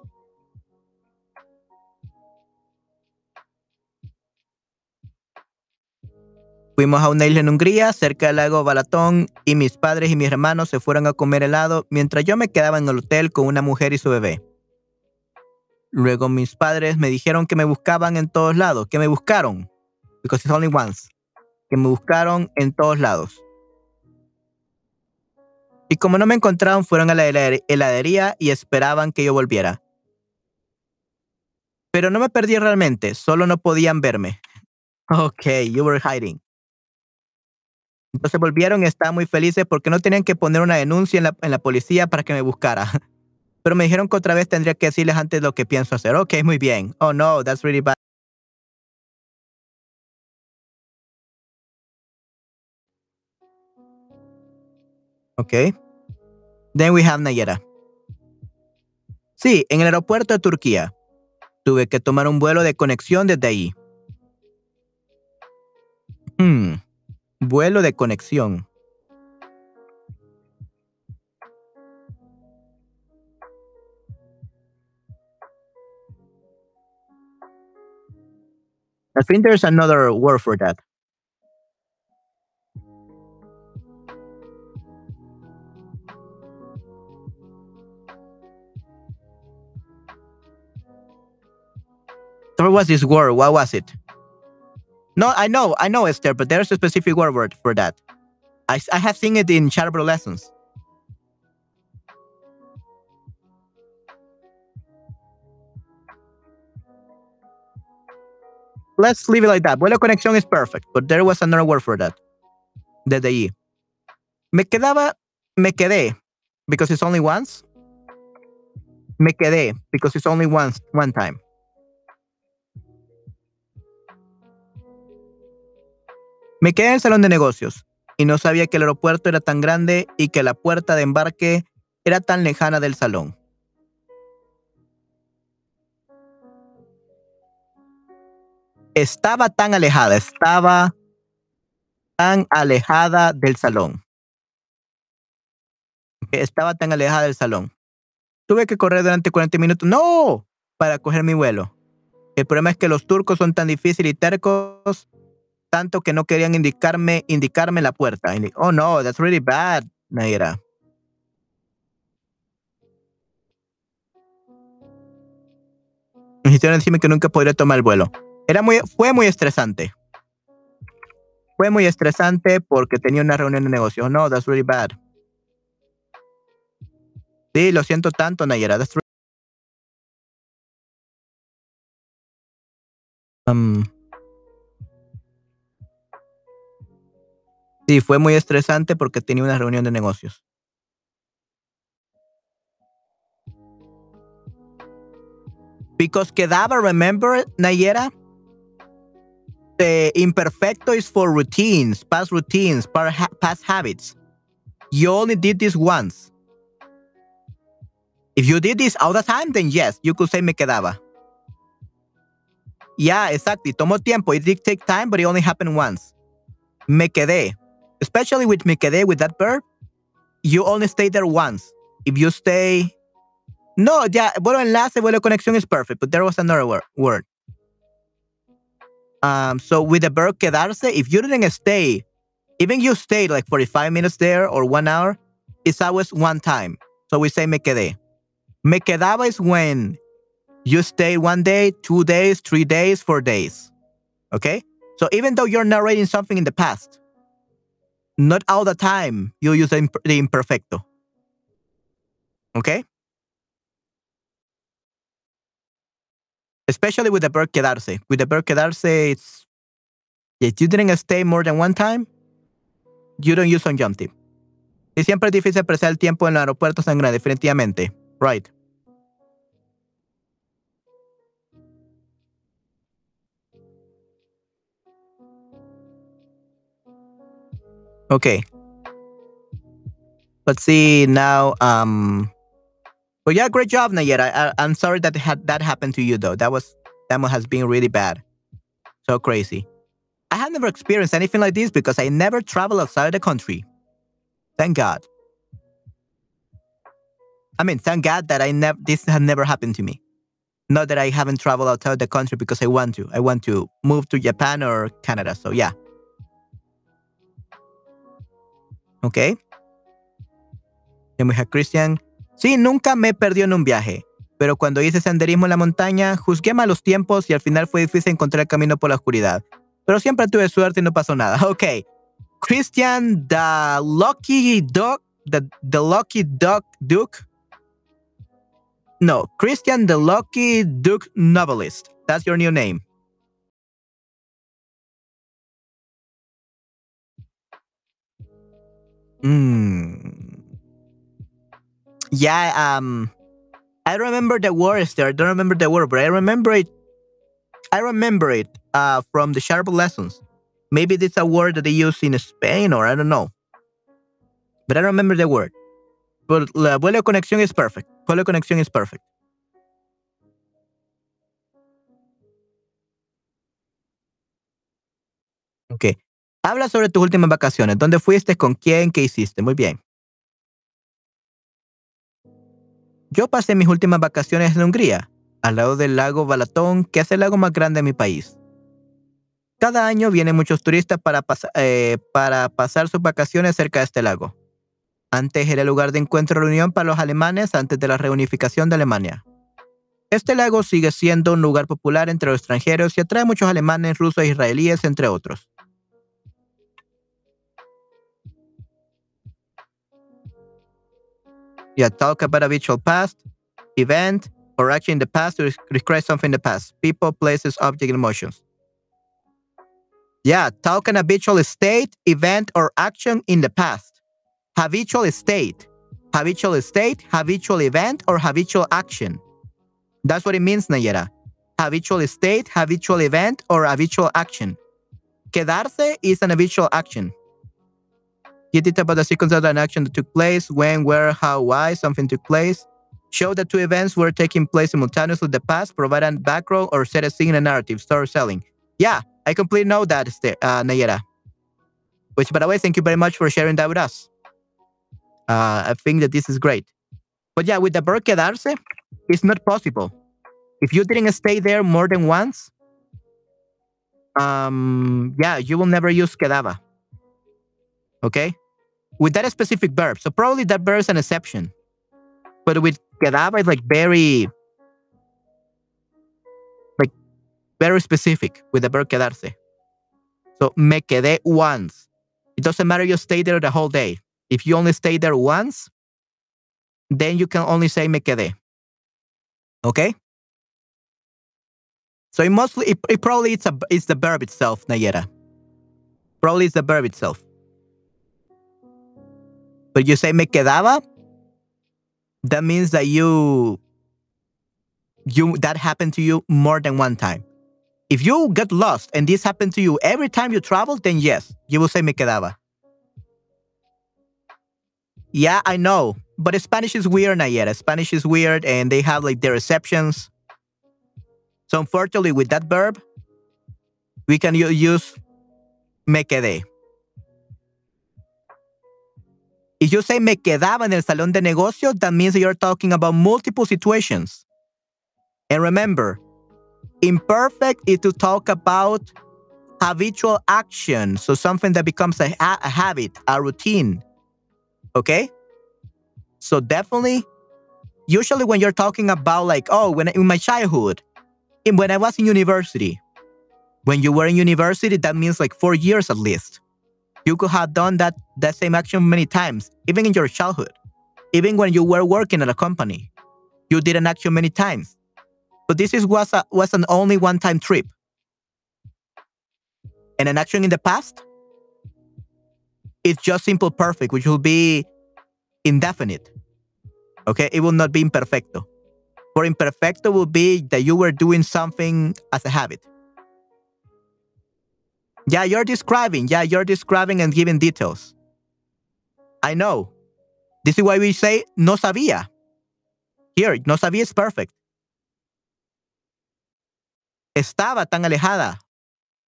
Fuimos a una isla en Hungría, cerca del lago Balatón, y mis padres y mis hermanos se fueron a comer helado mientras yo me quedaba en el hotel con una mujer y su bebé. Luego mis padres me dijeron que me buscaban en todos lados, que me buscaron, because it's only once, que me buscaron en todos lados. Y como no me encontraron, fueron a la heladería y esperaban que yo volviera. Pero no me perdí realmente, solo no podían verme. Ok, you were hiding. Entonces volvieron y estaban muy felices porque no tenían que poner una denuncia en la, en la policía para que me buscara. Pero me dijeron que otra vez tendría que decirles antes lo que pienso hacer. Ok, muy bien. Oh no, that's really bad. Ok. Then we have Nayera. Sí, en el aeropuerto de Turquía. Tuve que tomar un vuelo de conexión desde ahí. Hmm. Vuelo de conexión. I think there's another word for that. There was this word. What was it? No, I know, I know, Esther, but there's a specific word for that. I, I have seen it in Chatterbug lessons. let's leave it like that. Vuelo conexión is perfect, but there was another word for that. Desde ahí. Me quedaba, me quedé, because it's only once. Me quedé, because it's only once, one time. Me quedé en el salón de negocios y no sabía que el aeropuerto era tan grande y que la puerta de embarque era tan lejana del salón. estaba tan alejada, estaba tan alejada del salón. Estaba tan alejada del salón. Tuve que correr durante 40 minutos. No, para coger mi vuelo. El problema es que los turcos son tan difíciles y tercos, tanto que no querían indicarme, indicarme la puerta. Oh no, that's really bad, Naira. Me hicieron decirme que nunca podría tomar el vuelo. Era muy, fue muy estresante. Fue muy estresante porque tenía una reunión de negocios. No, that's really bad. Sí, lo siento tanto, Nayera. That's um, sí, fue muy estresante porque tenía una reunión de negocios. Because quedaba, remember, Nayera? the imperfecto is for routines, past routines, past habits. You only did this once. If you did this all the time, then yes, you could say me quedaba. Yeah, exactly. Tomó tiempo. It did take time, but it only happened once. Me quedé. Especially with me quedé, with that verb, you only stay there once. If you stay. No, ya, vuelo enlace, vuelo conexión is perfect, but there was another word. Um, so with the verb quedarse, if you didn't stay, even you stayed like 45 minutes there or one hour, it's always one time. So we say me quedé. Me quedaba is when you stay one day, two days, three days, four days. Okay? So even though you're narrating something in the past, not all the time you use the, imp the imperfecto. Okay? Especially with the verb quedarse. With the verb quedarse, it's if you didn't stay more than one time, you don't use on jump. Y siempre es difícil expresar el tiempo en los aeropuertos sangre, definitivamente. Right. Okay. Let's see now. Um, but yeah, great job, Nayera. I, I'm sorry that that happened to you though. That was that has been really bad. So crazy. I have never experienced anything like this because I never travel outside the country. Thank God. I mean, thank God that I never this has never happened to me. Not that I haven't traveled outside the country because I want to. I want to move to Japan or Canada. So yeah. Okay. a Christian. Sí, nunca me perdió en un viaje, pero cuando hice senderismo en la montaña, juzgué malos tiempos y al final fue difícil encontrar el camino por la oscuridad. Pero siempre tuve suerte y no pasó nada. Ok. Christian, the lucky dog, the, the lucky dog Duke. No, Christian, the lucky Duke novelist. That's your new name. Hmm. Yeah, um, I remember the words there. I don't remember the word, but I remember it. I remember it uh, from the sharp lessons. Maybe it's a word that they use in Spain, or I don't know. But I remember the word. But la vuelo conexión is perfect. Vuelo conexión is perfect. Ok. Habla sobre tus últimas vacaciones. ¿Dónde fuiste? ¿Con quién? ¿Qué hiciste? Muy bien. Yo pasé mis últimas vacaciones en Hungría, al lado del lago Balatón, que es el lago más grande de mi país. Cada año vienen muchos turistas para, eh, pasar sus vacaciones cerca de este lago. Antes era el lugar de encuentro y reunión para los alemanes antes de la reunificación de Alemania. Este lago sigue siendo un lugar popular entre los extranjeros y atrae muchos alemanes, rusos e israelíes, entre otros. Yeah, talk about a virtual past, event, or action in the past to describe something in the past. People, places, object, emotions. Yeah, talk an habitual state, event, or action in the past. Habitual state, habitual state, habitual event, or habitual action. That's what it means, Nayera. Habitual state, habitual event, or habitual action. Quedarse is an habitual action. He did about the sequence of an action that took place, when, where, how, why something took place. Show that two events were taking place simultaneously in the past, provide a background, or set a scene in a narrative, storytelling. Yeah, I completely know that, uh, Nayera. Which, by the way, thank you very much for sharing that with us. Uh, I think that this is great. But yeah, with the verb quedarse, it's not possible. If you didn't stay there more than once, um, yeah, you will never use quedaba. Okay? With that specific verb. So probably that verb is an exception. But with quedaba, it's like very, like very specific with the verb quedarse. So me quedé once. It doesn't matter you stay there the whole day. If you only stay there once, then you can only say me quedé. Okay? So it mostly, it, it probably it's a, it's the verb itself, Nayera. Probably it's the verb itself. But you say me quedaba, that means that you you that happened to you more than one time. If you get lost and this happened to you every time you travel, then yes, you will say me quedaba. Yeah, I know. But Spanish is weird, not yet. Spanish is weird and they have like their exceptions. So unfortunately, with that verb, we can use me quedé. If you say me quedaba en el salón de negocios, that means you're talking about multiple situations. And remember, imperfect is to talk about habitual action. So something that becomes a, ha a habit, a routine. Okay? So definitely, usually when you're talking about like, oh, when in my childhood, in, when I was in university, when you were in university, that means like four years at least. You could have done that, that same action many times, even in your childhood. Even when you were working at a company, you did an action many times. But this is was a, was an only one time trip. And an action in the past, it's just simple perfect, which will be indefinite. Okay, it will not be imperfecto. For imperfecto will be that you were doing something as a habit. Yeah, you're describing. Yeah, you're describing and giving details. I know. This is why we say no sabía. Here, no sabía is perfect. Estaba tan alejada.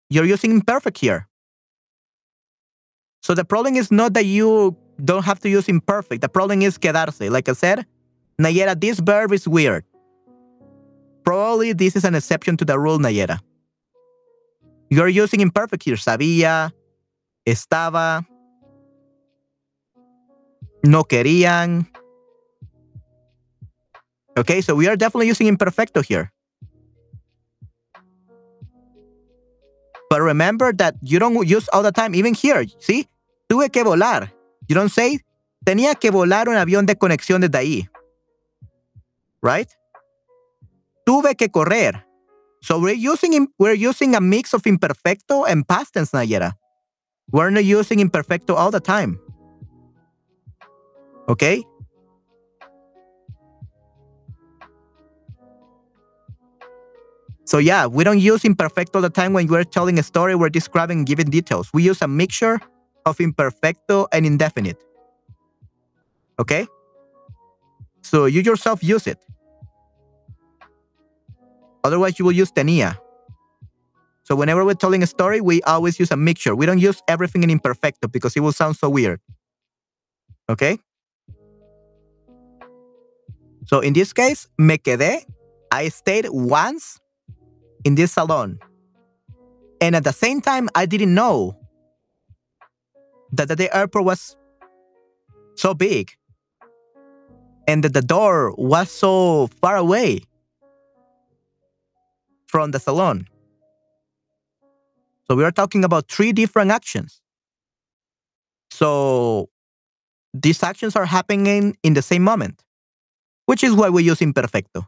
You're using imperfect here. So the problem is not that you don't have to use imperfect. The problem is quedarse. Like I said, Nayera, this verb is weird. Probably this is an exception to the rule, Nayera. You're using imperfect here. Sabía, estaba, no querían. Okay, so we are definitely using imperfecto here. But remember that you don't use all the time, even here. See, tuve que volar. You don't say, tenía que volar un avión de conexión desde ahí. Right? Tuve que correr. So we're using we're using a mix of imperfecto and past tense, Nayera. We're not using imperfecto all the time. Okay? So yeah, we don't use imperfecto all the time when we're telling a story, we're describing giving details. We use a mixture of imperfecto and indefinite. Okay? So you yourself use it. Otherwise, you will use tenía. So whenever we're telling a story, we always use a mixture. We don't use everything in imperfecto because it will sound so weird. Okay? So in this case, me quedé. I stayed once in this salon. And at the same time, I didn't know that the airport was so big and that the door was so far away from the salon. So we are talking about three different actions. So these actions are happening in the same moment, which is why we use imperfecto.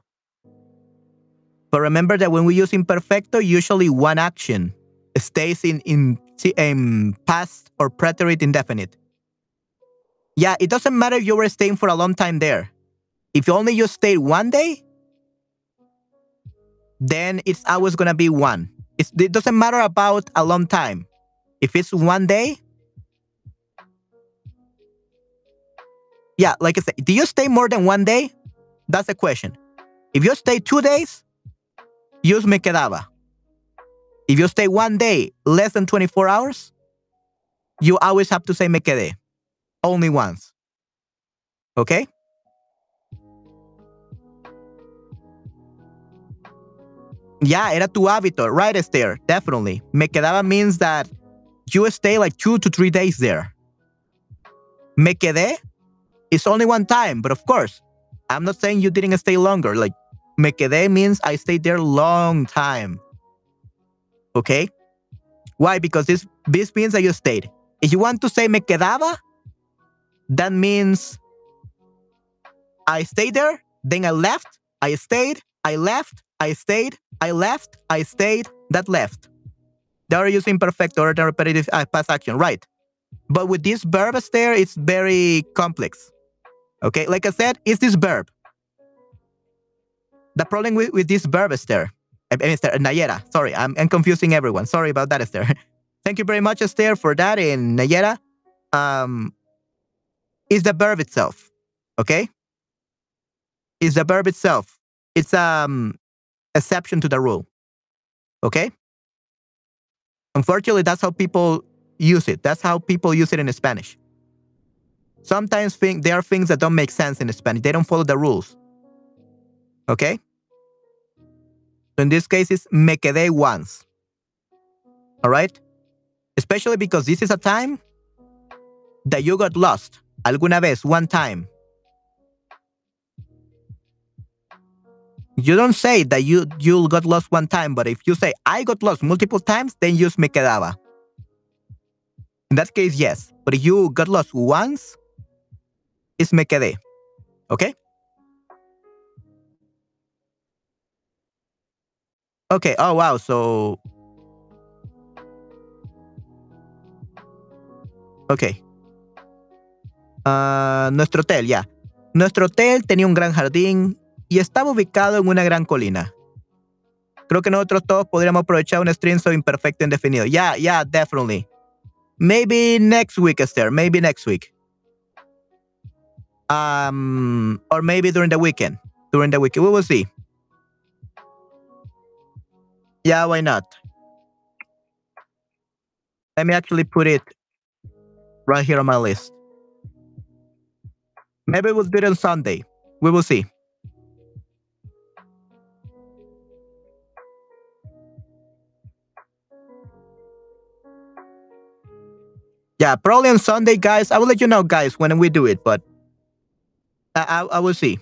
But remember that when we use imperfecto, usually one action stays in, in, in past or preterite indefinite. Yeah, it doesn't matter if you were staying for a long time there. If you only just stayed one day, then it's always gonna be one. It's, it doesn't matter about a long time. If it's one day, yeah, like I said, do you stay more than one day? That's the question. If you stay two days, use me quedaba. If you stay one day, less than 24 hours, you always have to say me quedé. Only once. Okay? Yeah, era tu hábito. Right, Esther. Definitely. Me quedaba means that you stay like two to three days there. Me quedé is only one time, but of course, I'm not saying you didn't stay longer. Like, me quedé means I stayed there long time. Okay? Why? Because this, this means that you stayed. If you want to say me quedaba, that means I stayed there, then I left, I stayed, I left, I stayed, I left, I stayed, that left. They are using perfect or the repetitive uh, past action, right? But with this verb there, it's very complex. Okay, like I said, it's this verb. The problem with, with this verb Esther, I Esther, Nayera, sorry, I'm, I'm confusing everyone. Sorry about that, Esther. Thank you very much, Esther, for that. In Nayera, um, is the verb itself. Okay, is the verb itself. It's um exception to the rule. Okay? Unfortunately, that's how people use it. That's how people use it in Spanish. Sometimes think there are things that don't make sense in Spanish. They don't follow the rules. Okay? So in this case, it's me quedé once. All right? Especially because this is a time that you got lost. Alguna vez, one time. You don't say that you you got lost one time, but if you say I got lost multiple times, then use me quedaba. In that case, yes. But if you got lost once, it's me quedé. Okay? Okay. Oh, wow. So. Ok. Uh, nuestro hotel, ya. Nuestro hotel tenía un gran jardín y estaba ubicado en una gran colina. Creo que nosotros todos podríamos aprovechar un stream so imperfecto indefinido. Yeah, yeah, definitely. Maybe next week, Esther. Maybe next week. Um, or maybe during the weekend. During the weekend, we will see. Yeah, why not? Let me actually put it right here on my list. Maybe we'll do it on Sunday. We will see. Yeah, probably on Sunday, guys. I will let you know, guys, when we do it, but I, I, I will see.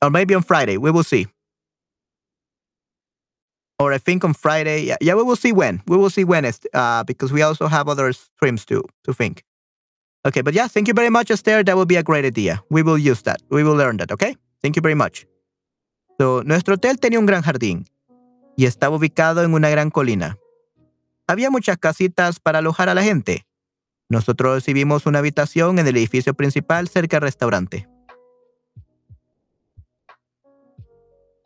Or maybe on Friday. We will see. Or I think on Friday. Yeah, yeah, we will see when. We will see when, uh, because we also have other streams to to think. Okay, but yeah, thank you very much, Esther. That will be a great idea. We will use that. We will learn that, okay? Thank you very much. So, nuestro hotel tenía un gran jardín y estaba ubicado en una gran colina. Había muchas casitas para alojar a la gente. Nosotros recibimos una habitación en el edificio principal cerca del restaurante.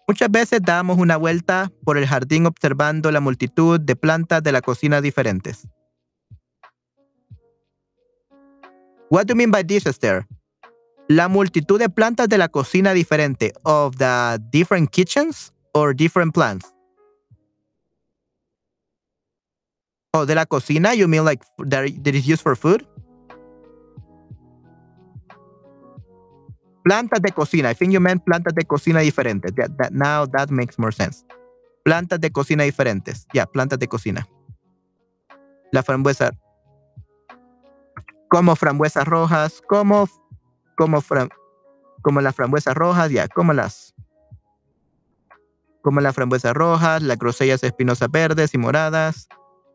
Muchas veces dábamos una vuelta por el jardín observando la multitud de plantas de la cocina diferentes. What do you mean by this, Esther? La multitud de plantas de la cocina diferente of the different kitchens or different plants? Oh, de la cocina? You mean like that, that is used for food? Plantas de cocina. I think you meant plantas de cocina diferentes. That, that, now that makes more sense. Plantas de cocina diferentes. Yeah, plantas de cocina. La frambuesa. Como frambuesas rojas, como, como, fram, como las frambuesas rojas, ya, yeah, como las. Como las frambuesas rojas, las grosellas espinosas verdes y moradas,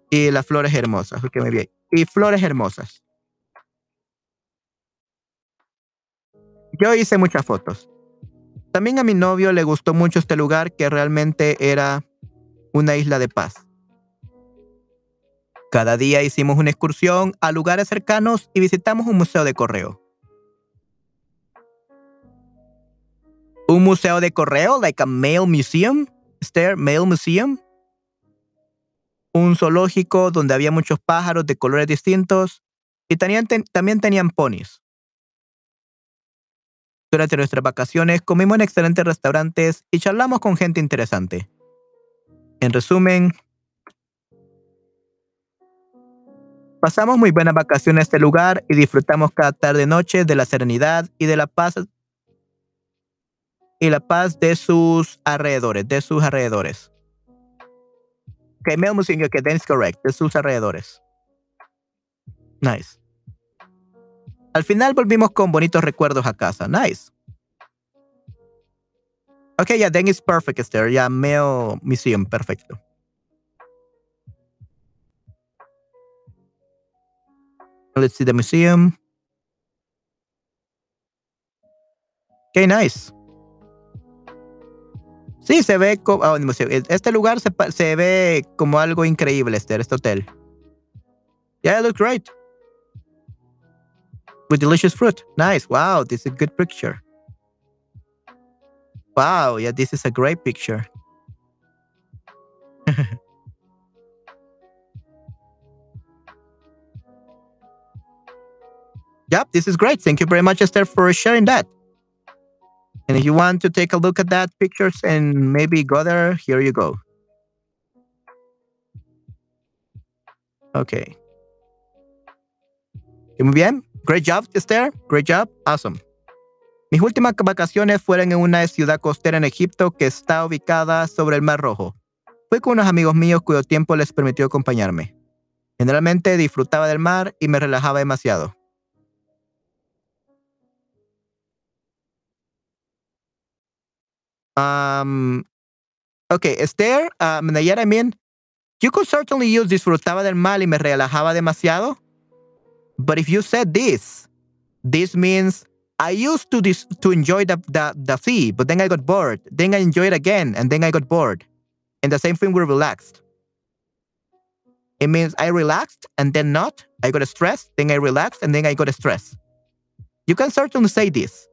y las flores hermosas. Y flores hermosas. Yo hice muchas fotos. También a mi novio le gustó mucho este lugar que realmente era una isla de paz. Cada día hicimos una excursión a lugares cercanos y visitamos un museo de correo. Un museo de correo, like a mail museum, Stair Mail Museum un zoológico donde había muchos pájaros de colores distintos y también, también tenían ponis. Durante nuestras vacaciones comimos en excelentes restaurantes y charlamos con gente interesante. En resumen, pasamos muy buenas vacaciones en este lugar y disfrutamos cada tarde-noche de la serenidad y de la paz y la paz de sus alrededores, de sus alrededores. Ok, Mel Museum, ok, then it's correct. De sus alrededores. Nice. Al final volvimos con bonitos recuerdos a casa. Nice. Ok, yeah, then it's perfect, Esther. Yeah, Mel Museum, perfecto. Let's see the museum. Okay, nice. Sí, se ve como. Oh, este lugar se, se, ve como algo increíble, este, este hotel. Yeah, it looks great. With delicious fruit. Nice. Wow, this is a good picture. Wow, yeah, this is a great picture. yep, this is great. Thank you very much, Esther, for sharing that. And if you want to take a look at that pictures and maybe go there, here you go. Okay. Muy bien. Great job, Esther. Great job. Awesome. Mis últimas vacaciones fueron en una ciudad costera en Egipto que está ubicada sobre el Mar Rojo. Fui con unos amigos míos cuyo tiempo les permitió acompañarme. Generalmente disfrutaba del mar y me relajaba demasiado. Um, okay, Esther, Nayara, I mean, you could certainly use disfrutaba del mal y me relajaba demasiado. But if you said this, this means I used to this to enjoy the, the the sea, but then I got bored. Then I enjoyed again, and then I got bored. And the same thing with relaxed. It means I relaxed and then not. I got stressed, then I relaxed, and then I got stressed. You can certainly say this.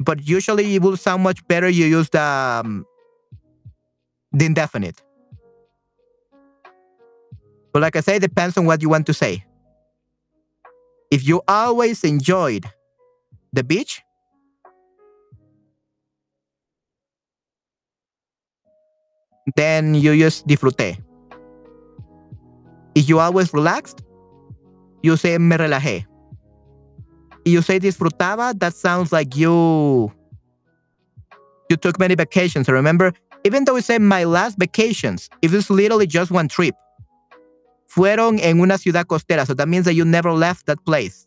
But usually it will sound much better you use the, um, the indefinite. But like I say, it depends on what you want to say. If you always enjoyed the beach, then you use disfruté. If you always relaxed, you say me relajé. If you say disfrutaba, that sounds like you you took many vacations. Remember, even though we say my last vacations, if it's literally just one trip, fueron en una ciudad costera. So that means that you never left that place.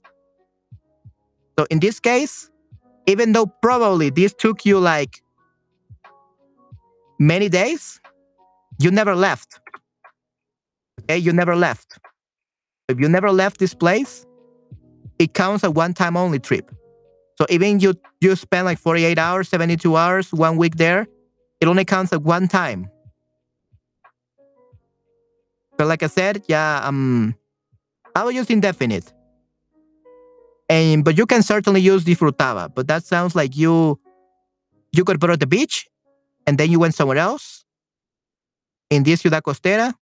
So in this case, even though probably this took you like many days, you never left. Okay, you never left. If you never left this place, it counts a one-time only trip. So even you you spend like 48 hours, 72 hours, one week there, it only counts at one time. But like I said, yeah, um, I will use indefinite. And but you can certainly use disfrutaba. But that sounds like you you got brought at the beach, and then you went somewhere else in this ciudad costera,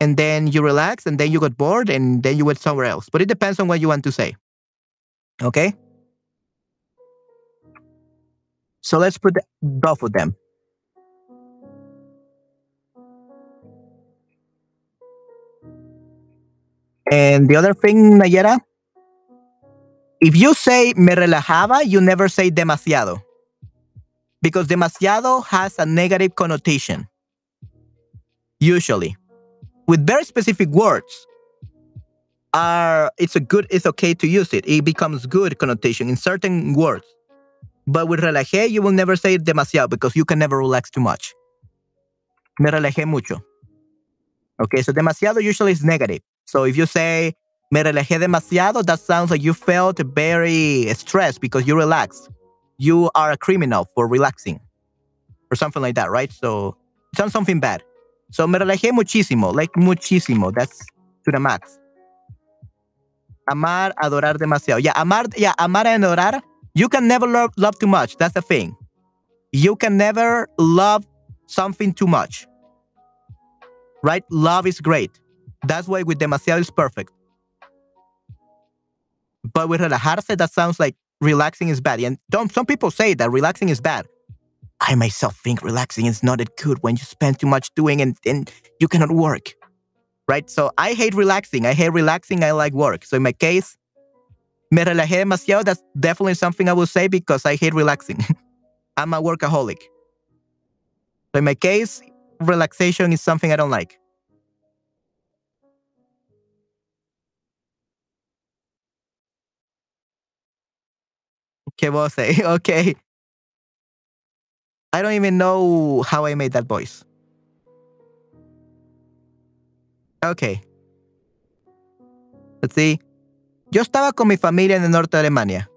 and then you relax, and then you got bored, and then you went somewhere else. But it depends on what you want to say. Okay. So let's put both of them. And the other thing, Nayera, if you say me relajaba, you never say demasiado. Because demasiado has a negative connotation. Usually. With very specific words, are it's a good it's okay to use it. It becomes good connotation in certain words. But with relajé, you will never say demasiado because you can never relax too much. Me relajé mucho. Okay, so demasiado usually is negative. So if you say me relajé demasiado, that sounds like you felt very stressed because you relaxed. You are a criminal for relaxing or something like that, right? So it sounds something bad. So me relajé muchísimo, like muchísimo. That's to the max. Amar, adorar demasiado. Yeah, amar, yeah, amar and adorar. You can never love, love too much. That's the thing. You can never love something too much. Right? Love is great. That's why with demasiado is perfect. But with relajarse, that sounds like relaxing is bad. And some people say that relaxing is bad. I myself think relaxing is not that good when you spend too much doing and, and you cannot work. Right? So I hate relaxing. I hate relaxing. I like work. So in my case, me relajé demasiado. That's definitely something I will say because I hate relaxing. I'm a workaholic. So in my case, relaxation is something I don't like. ¿Qué voz? Okay. I don't even know how I made that voice. Okay. Let's see. Yo estaba con mi familia en el norte de Alemania.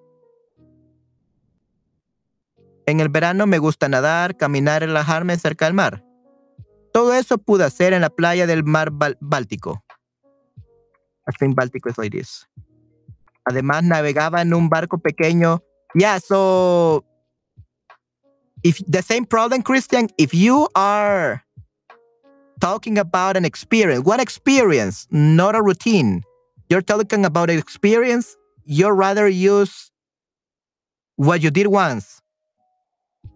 En el verano me gusta nadar, caminar relajarme cerca del mar. Todo eso pude hacer en la playa del mar Báltico. I think Báltico is like this. Además, navegaba en un barco pequeño yeah, so if the same problem, Christian, if you are talking about an experience, one experience, not a routine, you're talking about an experience, you rather use what you did once.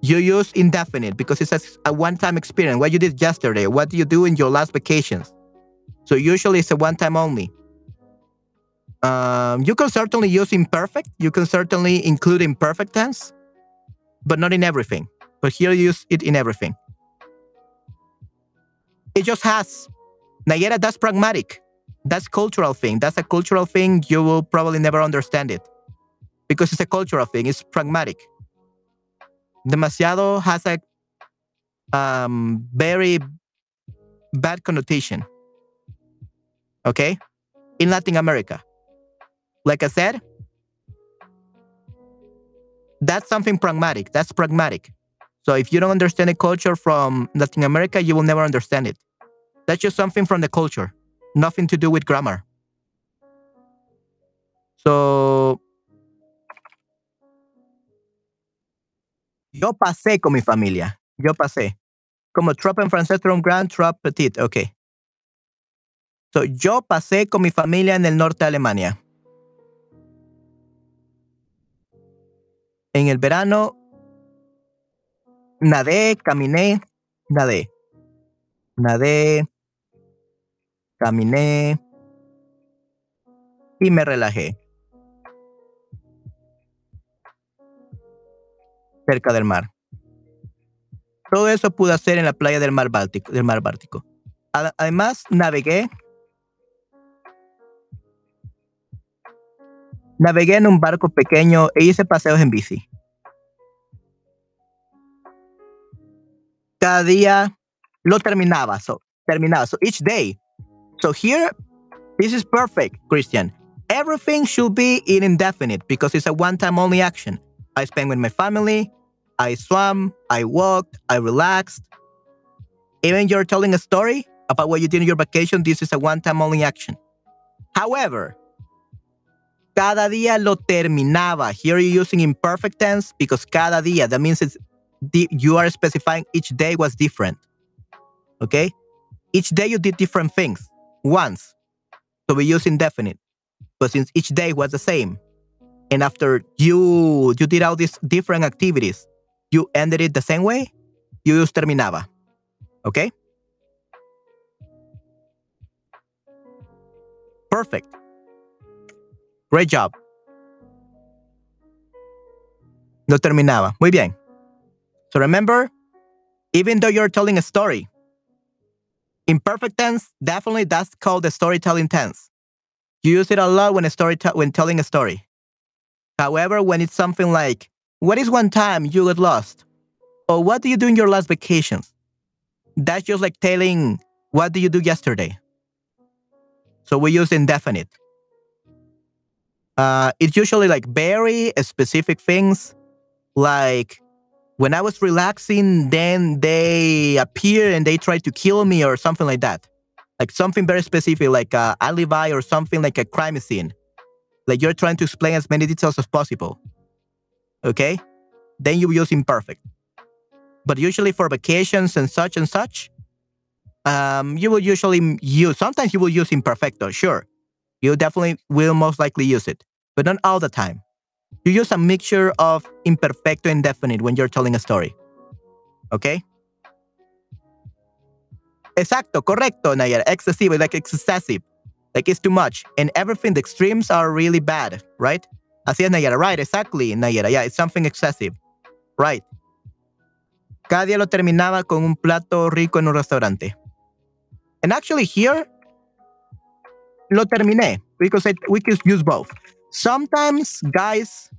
You use indefinite because it's a, a one time experience. What you did yesterday, what do you do in your last vacations? So usually it's a one time only. Um, you can certainly use imperfect. You can certainly include imperfect tense, but not in everything. But here you use it in everything. It just has. Nayera, that's pragmatic. That's cultural thing. That's a cultural thing. You will probably never understand it because it's a cultural thing. It's pragmatic. Demasiado has a um, very bad connotation. Okay? In Latin America. Like I said, That's something pragmatic. That's pragmatic. So if you don't understand the culture from Latin America, you will never understand it. That's just something from the culture, nothing to do with grammar. So, yo pasé con mi familia. Yo pasé. Como trop en francés, trop grand, trop petit. Ok. So, yo pasé con mi familia en el norte de Alemania. En el verano, nadé, caminé, nadé. Nadé, caminé y me relajé. Cerca del mar. Todo eso pude hacer en la playa del mar Báltico. Del mar Báltico. Además, navegué. Navegué en un barco pequeño e hice paseos en bici. Cada día lo terminaba. So, terminaba. So each day. So here, this is perfect, Christian. Everything should be in indefinite because it's a one time only action. I spent with my family. I swam, I walked, I relaxed. Even you're telling a story about what you did in your vacation, this is a one time only action. However, cada día lo terminaba. Here you're using imperfect tense because cada día, that means it's, you are specifying each day was different. Okay? Each day you did different things once. So we use indefinite. But since each day was the same, and after you you did all these different activities, you ended it the same way, you use terminaba. Okay? Perfect. Great job. No terminaba. Muy bien. So remember, even though you're telling a story, imperfect tense, definitely that's called the storytelling tense. You use it a lot when a story when telling a story. However, when it's something like, what is one time you got lost? Or what do you do in your last vacations? That's just like telling, what do you do yesterday? So we use indefinite. Uh, it's usually like very specific things, like when I was relaxing, then they appear and they try to kill me or something like that. Like something very specific, like a alibi or something like a crime scene. Like you're trying to explain as many details as possible. Okay? Then you use imperfect. But usually for vacations and such and such, um, you will usually use, sometimes you will use imperfecto, sure. You definitely will most likely use it, but not all the time. You use a mixture of imperfecto and definite when you're telling a story. Okay? Exacto, correcto, Nayara. Excessive, like excessive. Like it's too much. And everything, the extremes are really bad, right? Así es, Nayara. Right, exactly, Nayara. Yeah, it's something excessive. Right. Cada día lo terminaba con un plato rico en un restaurante. And actually here, lo terminé. Because we could use both. Sometimes, guys,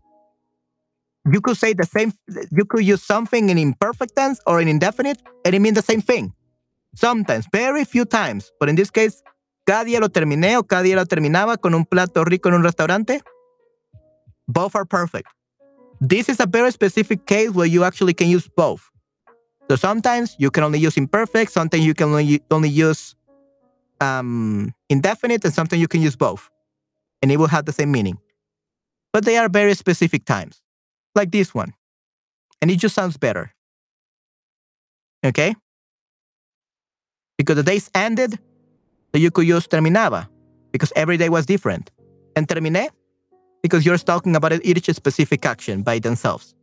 you could say the same, you could use something in imperfect tense or in indefinite, and it means the same thing. Sometimes, very few times. But in this case, cada día lo terminé o cada día lo terminaba con un plato rico en un restaurante. Both are perfect. This is a very specific case where you actually can use both. So sometimes you can only use imperfect, sometimes you can only, only use um, indefinite, and sometimes you can use both. And it will have the same meaning. But they are very specific times, like this one. And it just sounds better. Okay? Because the days ended, so you could use terminaba, because every day was different. And terminé, because you're talking about each specific action by themselves.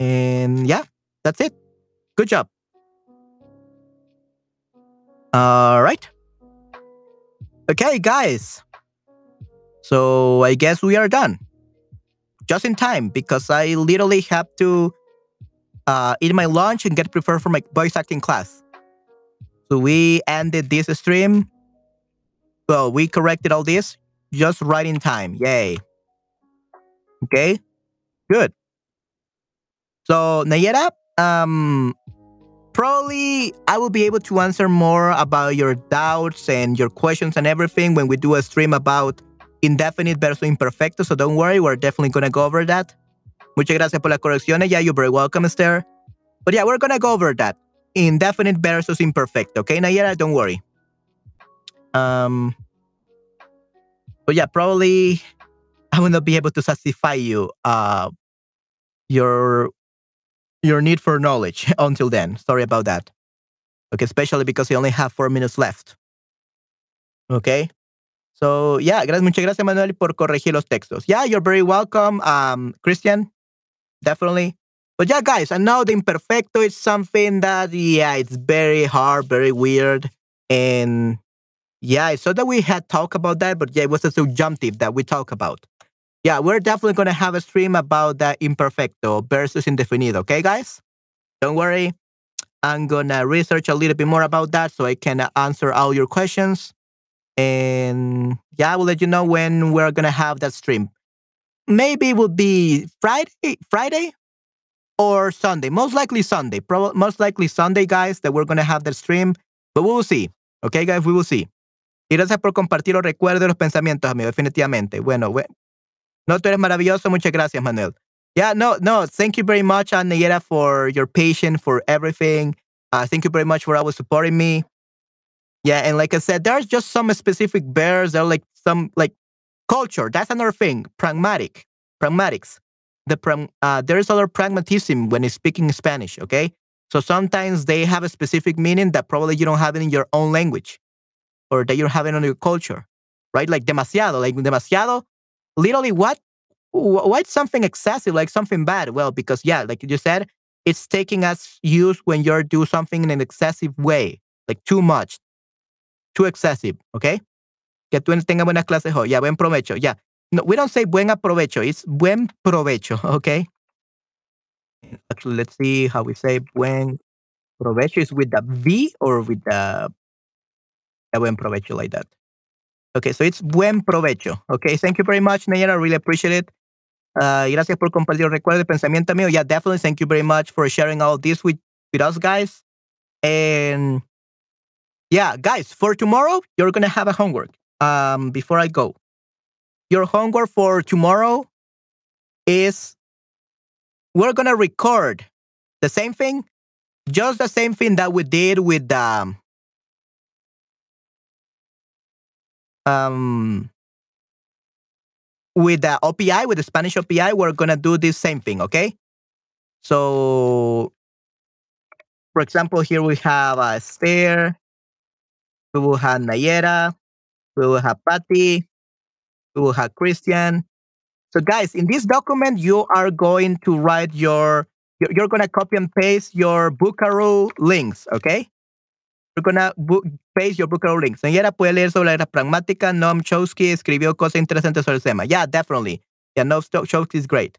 And yeah, that's it. Good job. All right. Okay, guys. So I guess we are done. Just in time because I literally have to uh, eat my lunch and get prepared for my voice acting class. So we ended this stream. Well, we corrected all this just right in time. Yay. Okay, good. So Nayera, um, probably I will be able to answer more about your doubts and your questions and everything when we do a stream about indefinite versus imperfecto. So don't worry, we're definitely gonna go over that. Muchas gracias por las correcciones. Yeah, you're very welcome, Esther. But yeah, we're gonna go over that. Indefinite versus imperfecto. Okay, Nayera, don't worry. Um, but yeah, probably I will not be able to satisfy you uh your your need for knowledge until then. Sorry about that. Okay, especially because I only have four minutes left. Okay. So yeah, gracias, muchas gracias Manuel por corregir los textos. Yeah, you're very welcome, um, Christian. Definitely. But yeah, guys, I know the imperfecto is something that yeah, it's very hard, very weird, and yeah, so that we had talked about that, but yeah, it was a subjunctive that we talk about. Yeah, we're definitely gonna have a stream about that imperfecto versus indefinido. Okay, guys, don't worry. I'm gonna research a little bit more about that so I can answer all your questions. And yeah, I will let you know when we're gonna have that stream. Maybe it will be Friday, Friday or Sunday. Most likely Sunday. Pro- most likely Sunday, guys, that we're gonna have that stream. But we will see. Okay, guys, we will see. Y gracias por compartir los recuerdos y los pensamientos, amigo, definitivamente. Bueno, we- no, tú eres maravilloso. Muchas gracias, Manuel. Yeah, no, no. Thank you very much, Anayera, for your patience, for everything. Uh, thank you very much for always supporting me. Yeah, and like I said, there's just some specific bears. There are like some like culture. That's another thing. Pragmatic, pragmatics. The pram, uh, there is a lot of pragmatism when speaking Spanish. Okay, so sometimes they have a specific meaning that probably you don't have it in your own language, or that you don't have it your culture, right? Like demasiado, like demasiado. Literally, what? What's something excessive, like something bad? Well, because yeah, like you said, it's taking as use when you're do something in an excessive way, like too much, too excessive, okay? Que tú tengas buenas clases hoy. Yeah, buen provecho. Yeah. No, we don't say buen aprovecho. It's buen provecho, okay? Actually, let's see how we say buen provecho. Is with the V or with the, the buen provecho like that? Okay, so it's buen provecho. Okay, thank you very much, Nayara. I really appreciate it. Uh, gracias por compartir recuerdo de pensamiento mío. Yeah, definitely. Thank you very much for sharing all this with, with us, guys. And yeah, guys, for tomorrow, you're going to have a homework. Um, before I go, your homework for tomorrow is we're going to record the same thing, just the same thing that we did with um, um, with the OPI, with the Spanish OPI, we're gonna do this same thing, okay? So, for example, here we have a Esther, we will have Nayera, we will have Patty, we will have Christian. So, guys, in this document, you are going to write your, you're, you're gonna copy and paste your Vocaroo links, okay? You're gonna book, paste your Vocaroo links. Nayera puede leer sobre la pragmática. Noam Chomsky escribió cosas interesantes sobre el tema. Yeah, definitely. Yeah, Noam Chomsky is great.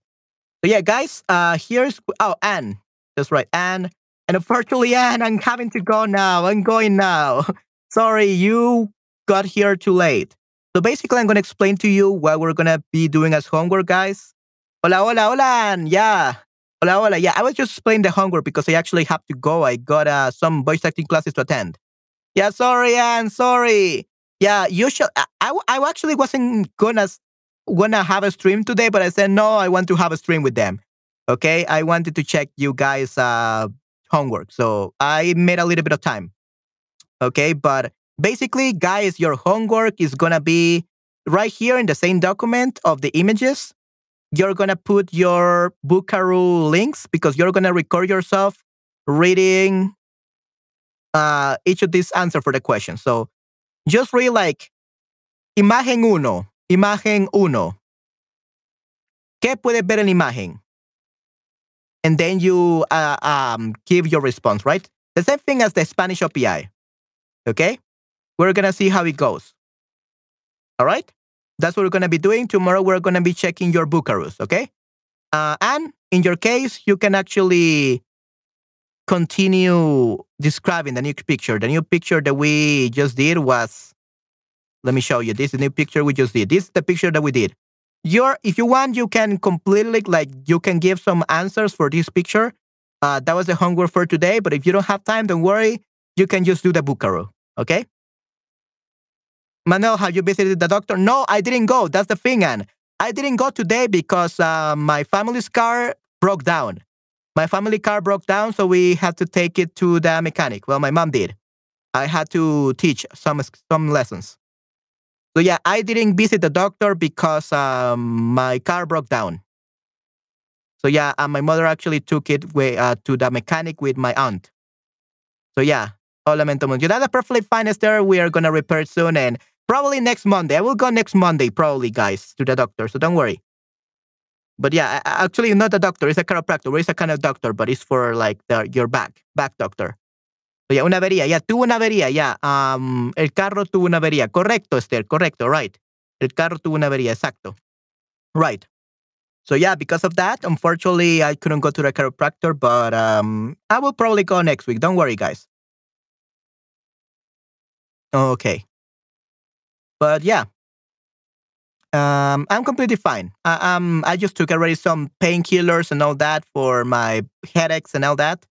So yeah, guys, uh, here's, oh, Anne. That's right, Anne. And unfortunately, Anne, I'm having to go now. I'm going now. Sorry, you got here too late. So basically, I'm going to explain to you what we're going to be doing as homework, guys. Hola, hola, hola. Yeah. Hola, hola. Yeah, I was just explaining the homework because I actually have to go. I got uh, some voice acting classes to attend. Yeah, sorry, Anne. Sorry. Yeah, you should. I, I, I actually wasn't gonna gonna have a stream today, but I said no. I want to have a stream with them. Okay, I wanted to check you guys' uh, homework, so I made a little bit of time. Okay, but basically, guys, your homework is gonna be right here in the same document of the images you're gonna put your Vocaroo links because you're gonna record yourself reading uh, each of these answers for the question. So just read like imagen uno, imagen uno. ¿Qué puedes ver en imagen? And then you uh, um, give your response, right? The same thing as the Spanish OPI. Okay? We're gonna see how it goes. All right? That's what we're going to be doing. Tomorrow, we're going to be checking your Vocaroos, okay? Uh, and in your case, you can actually continue describing the new picture. The new picture that we just did was, let me show you. This is the new picture we just did. This is the picture that we did. Your, if you want, you can completely, like, you can give some answers for this picture. Uh, that was the homework for today. But if you don't have time, don't worry. You can just do the Vocaroo, okay? Manuel, have you visited the doctor? No, I didn't go. That's the thing, and I didn't go today because uh, my family's car broke down. My family car broke down, so we had to take it to the mechanic. Well, my mom did. I had to teach some some lessons. So yeah, I didn't visit the doctor because um, my car broke down. So yeah, uh, my mother actually took it way, uh, to the mechanic with my aunt. So yeah, oh, lamento mucho. That's perfectly fine, Esther. We are gonna repair soon, and probably next Monday. I will go next Monday, probably, guys, to the doctor. So don't worry. But yeah, actually, not a doctor. It's a chiropractor. It's a kind of doctor, but it's for like the, your back, back doctor. So yeah, una avería. Yeah, tuvo una avería. Yeah, um, el carro tuvo una avería. Correcto, Esther. Correcto, right. El carro tuvo una avería. Exacto. Right. So yeah, because of that, unfortunately, I couldn't go to the chiropractor, but um, I will probably go next week. Don't worry, guys. Okay. But yeah, um, I'm completely fine. I, um, I just took already some painkillers and all that for my headaches and all that,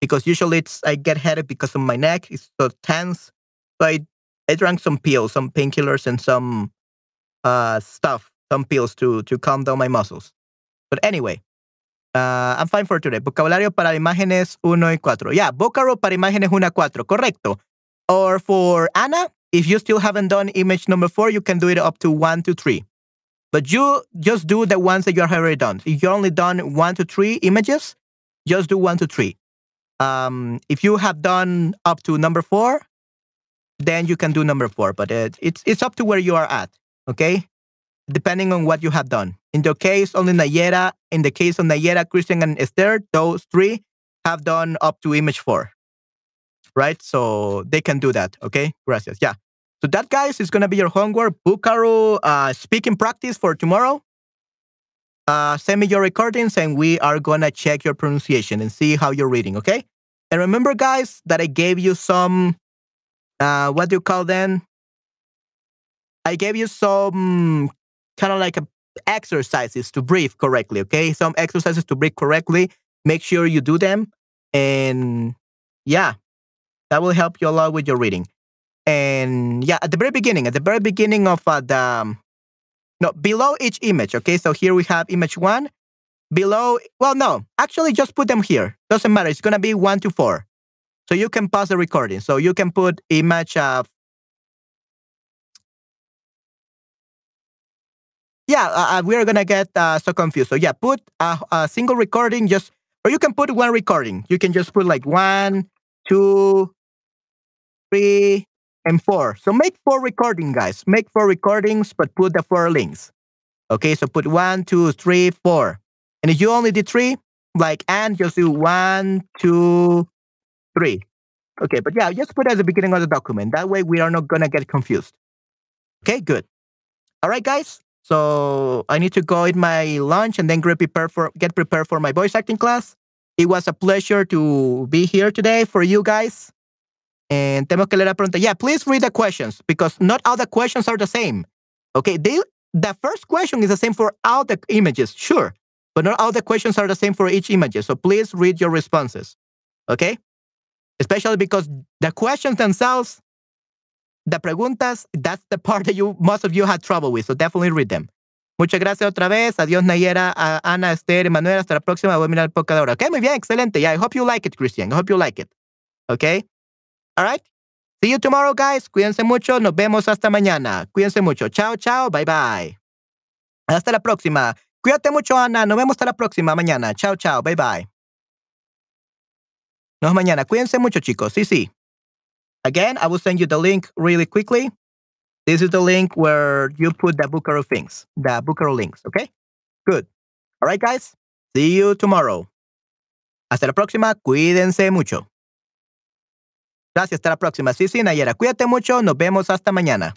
because usually it's I get headache because of my neck. It's so tense. So I I drank some pills, some painkillers, and some uh stuff, some pills to to calm down my muscles. But anyway, uh, I'm fine for today. Vocabulario para imágenes 1 y 4. Yeah, vocabulario para imágenes 1 y 4. Correcto. Or for Anna, if you still haven't done image number 4, you can do it up to 1 to 3. But you just do the ones that you have already done. If you only done 1 to 3 images, just do 1 to 3. Um, if you have done up to number 4, then you can do number 4. But it, it's, it's up to where you are at. Okay? depending on what you have done. In the case only Nayera, in the case of Nayera, Christian, and Esther, those three have done up to image four. Right? So they can do that. Okay. Gracias. Yeah. So that, guys, is going to be your homework. Vocaroo uh, speaking practice for tomorrow. Uh, send me your recordings and we are going to check your pronunciation and see how you're reading. Okay. And remember, guys, that I gave you some, uh, what do you call them? I gave you some kind of like a exercises to breathe correctly. Okay, some exercises to breathe correctly. Make sure you do them, and yeah, that will help you a lot with your reading. And yeah, at the very beginning, at the very beginning of uh, the um, no below each image. Okay, so here we have image one. Below, well, no, actually, just put them here. Doesn't matter. It's gonna be one to four. So you can pause the recording. So you can put image uh, yeah, uh, uh, we're gonna get uh, so confused. So yeah, put a, a, single recording, just or you can put one recording. You can just put like one, two, three, and four. So make four recording, guys. Make four recordings, but put the four links. Okay, so put one, two, three, four. And if you only did three, like and just do one, two, three. Okay, but yeah, just put at the beginning of the document. That way we are not gonna get confused. Okay, good. All right, guys. So I need to go eat my lunch and then get prepared for get prepared for my voice acting class. It was a pleasure to be here today for you guys. And tenemos que leer la pregunta. Yeah, please read the questions because not all the questions are the same. Okay, they, the first question is the same for all the images, sure, but not all the questions are the same for each image. So please read your responses. Okay, especially because the questions themselves the preguntas, that's the part that you most of you had trouble with, so definitely read them. Muchas gracias otra vez. Adiós, Nayera, Ana, Esther, Emanuel. Hasta la próxima. Voy a mirar el podcast ahora. Ok, muy bien, excelente. Yeah, I hope you like it, Christian. I hope you like it. Okay? All right? See you tomorrow, guys. Cuídense mucho. Nos vemos hasta mañana. Cuídense mucho. Chao, chao. Bye, bye. Hasta la próxima. Cuídate mucho, Ana. Nos vemos hasta la próxima mañana. Chao, chao. Bye, bye. Nos mañana. Cuídense mucho, chicos. Sí, sí. Again, I will send you the link really quickly. This is the link where you put the Bucaro things, the Bucaro links, okay? Good. All right, guys. See you tomorrow. Hasta la próxima. Cuídense mucho. Gracias. Hasta la próxima. Sí, sí, Nayera. Cuídate mucho. Nos vemos hasta mañana.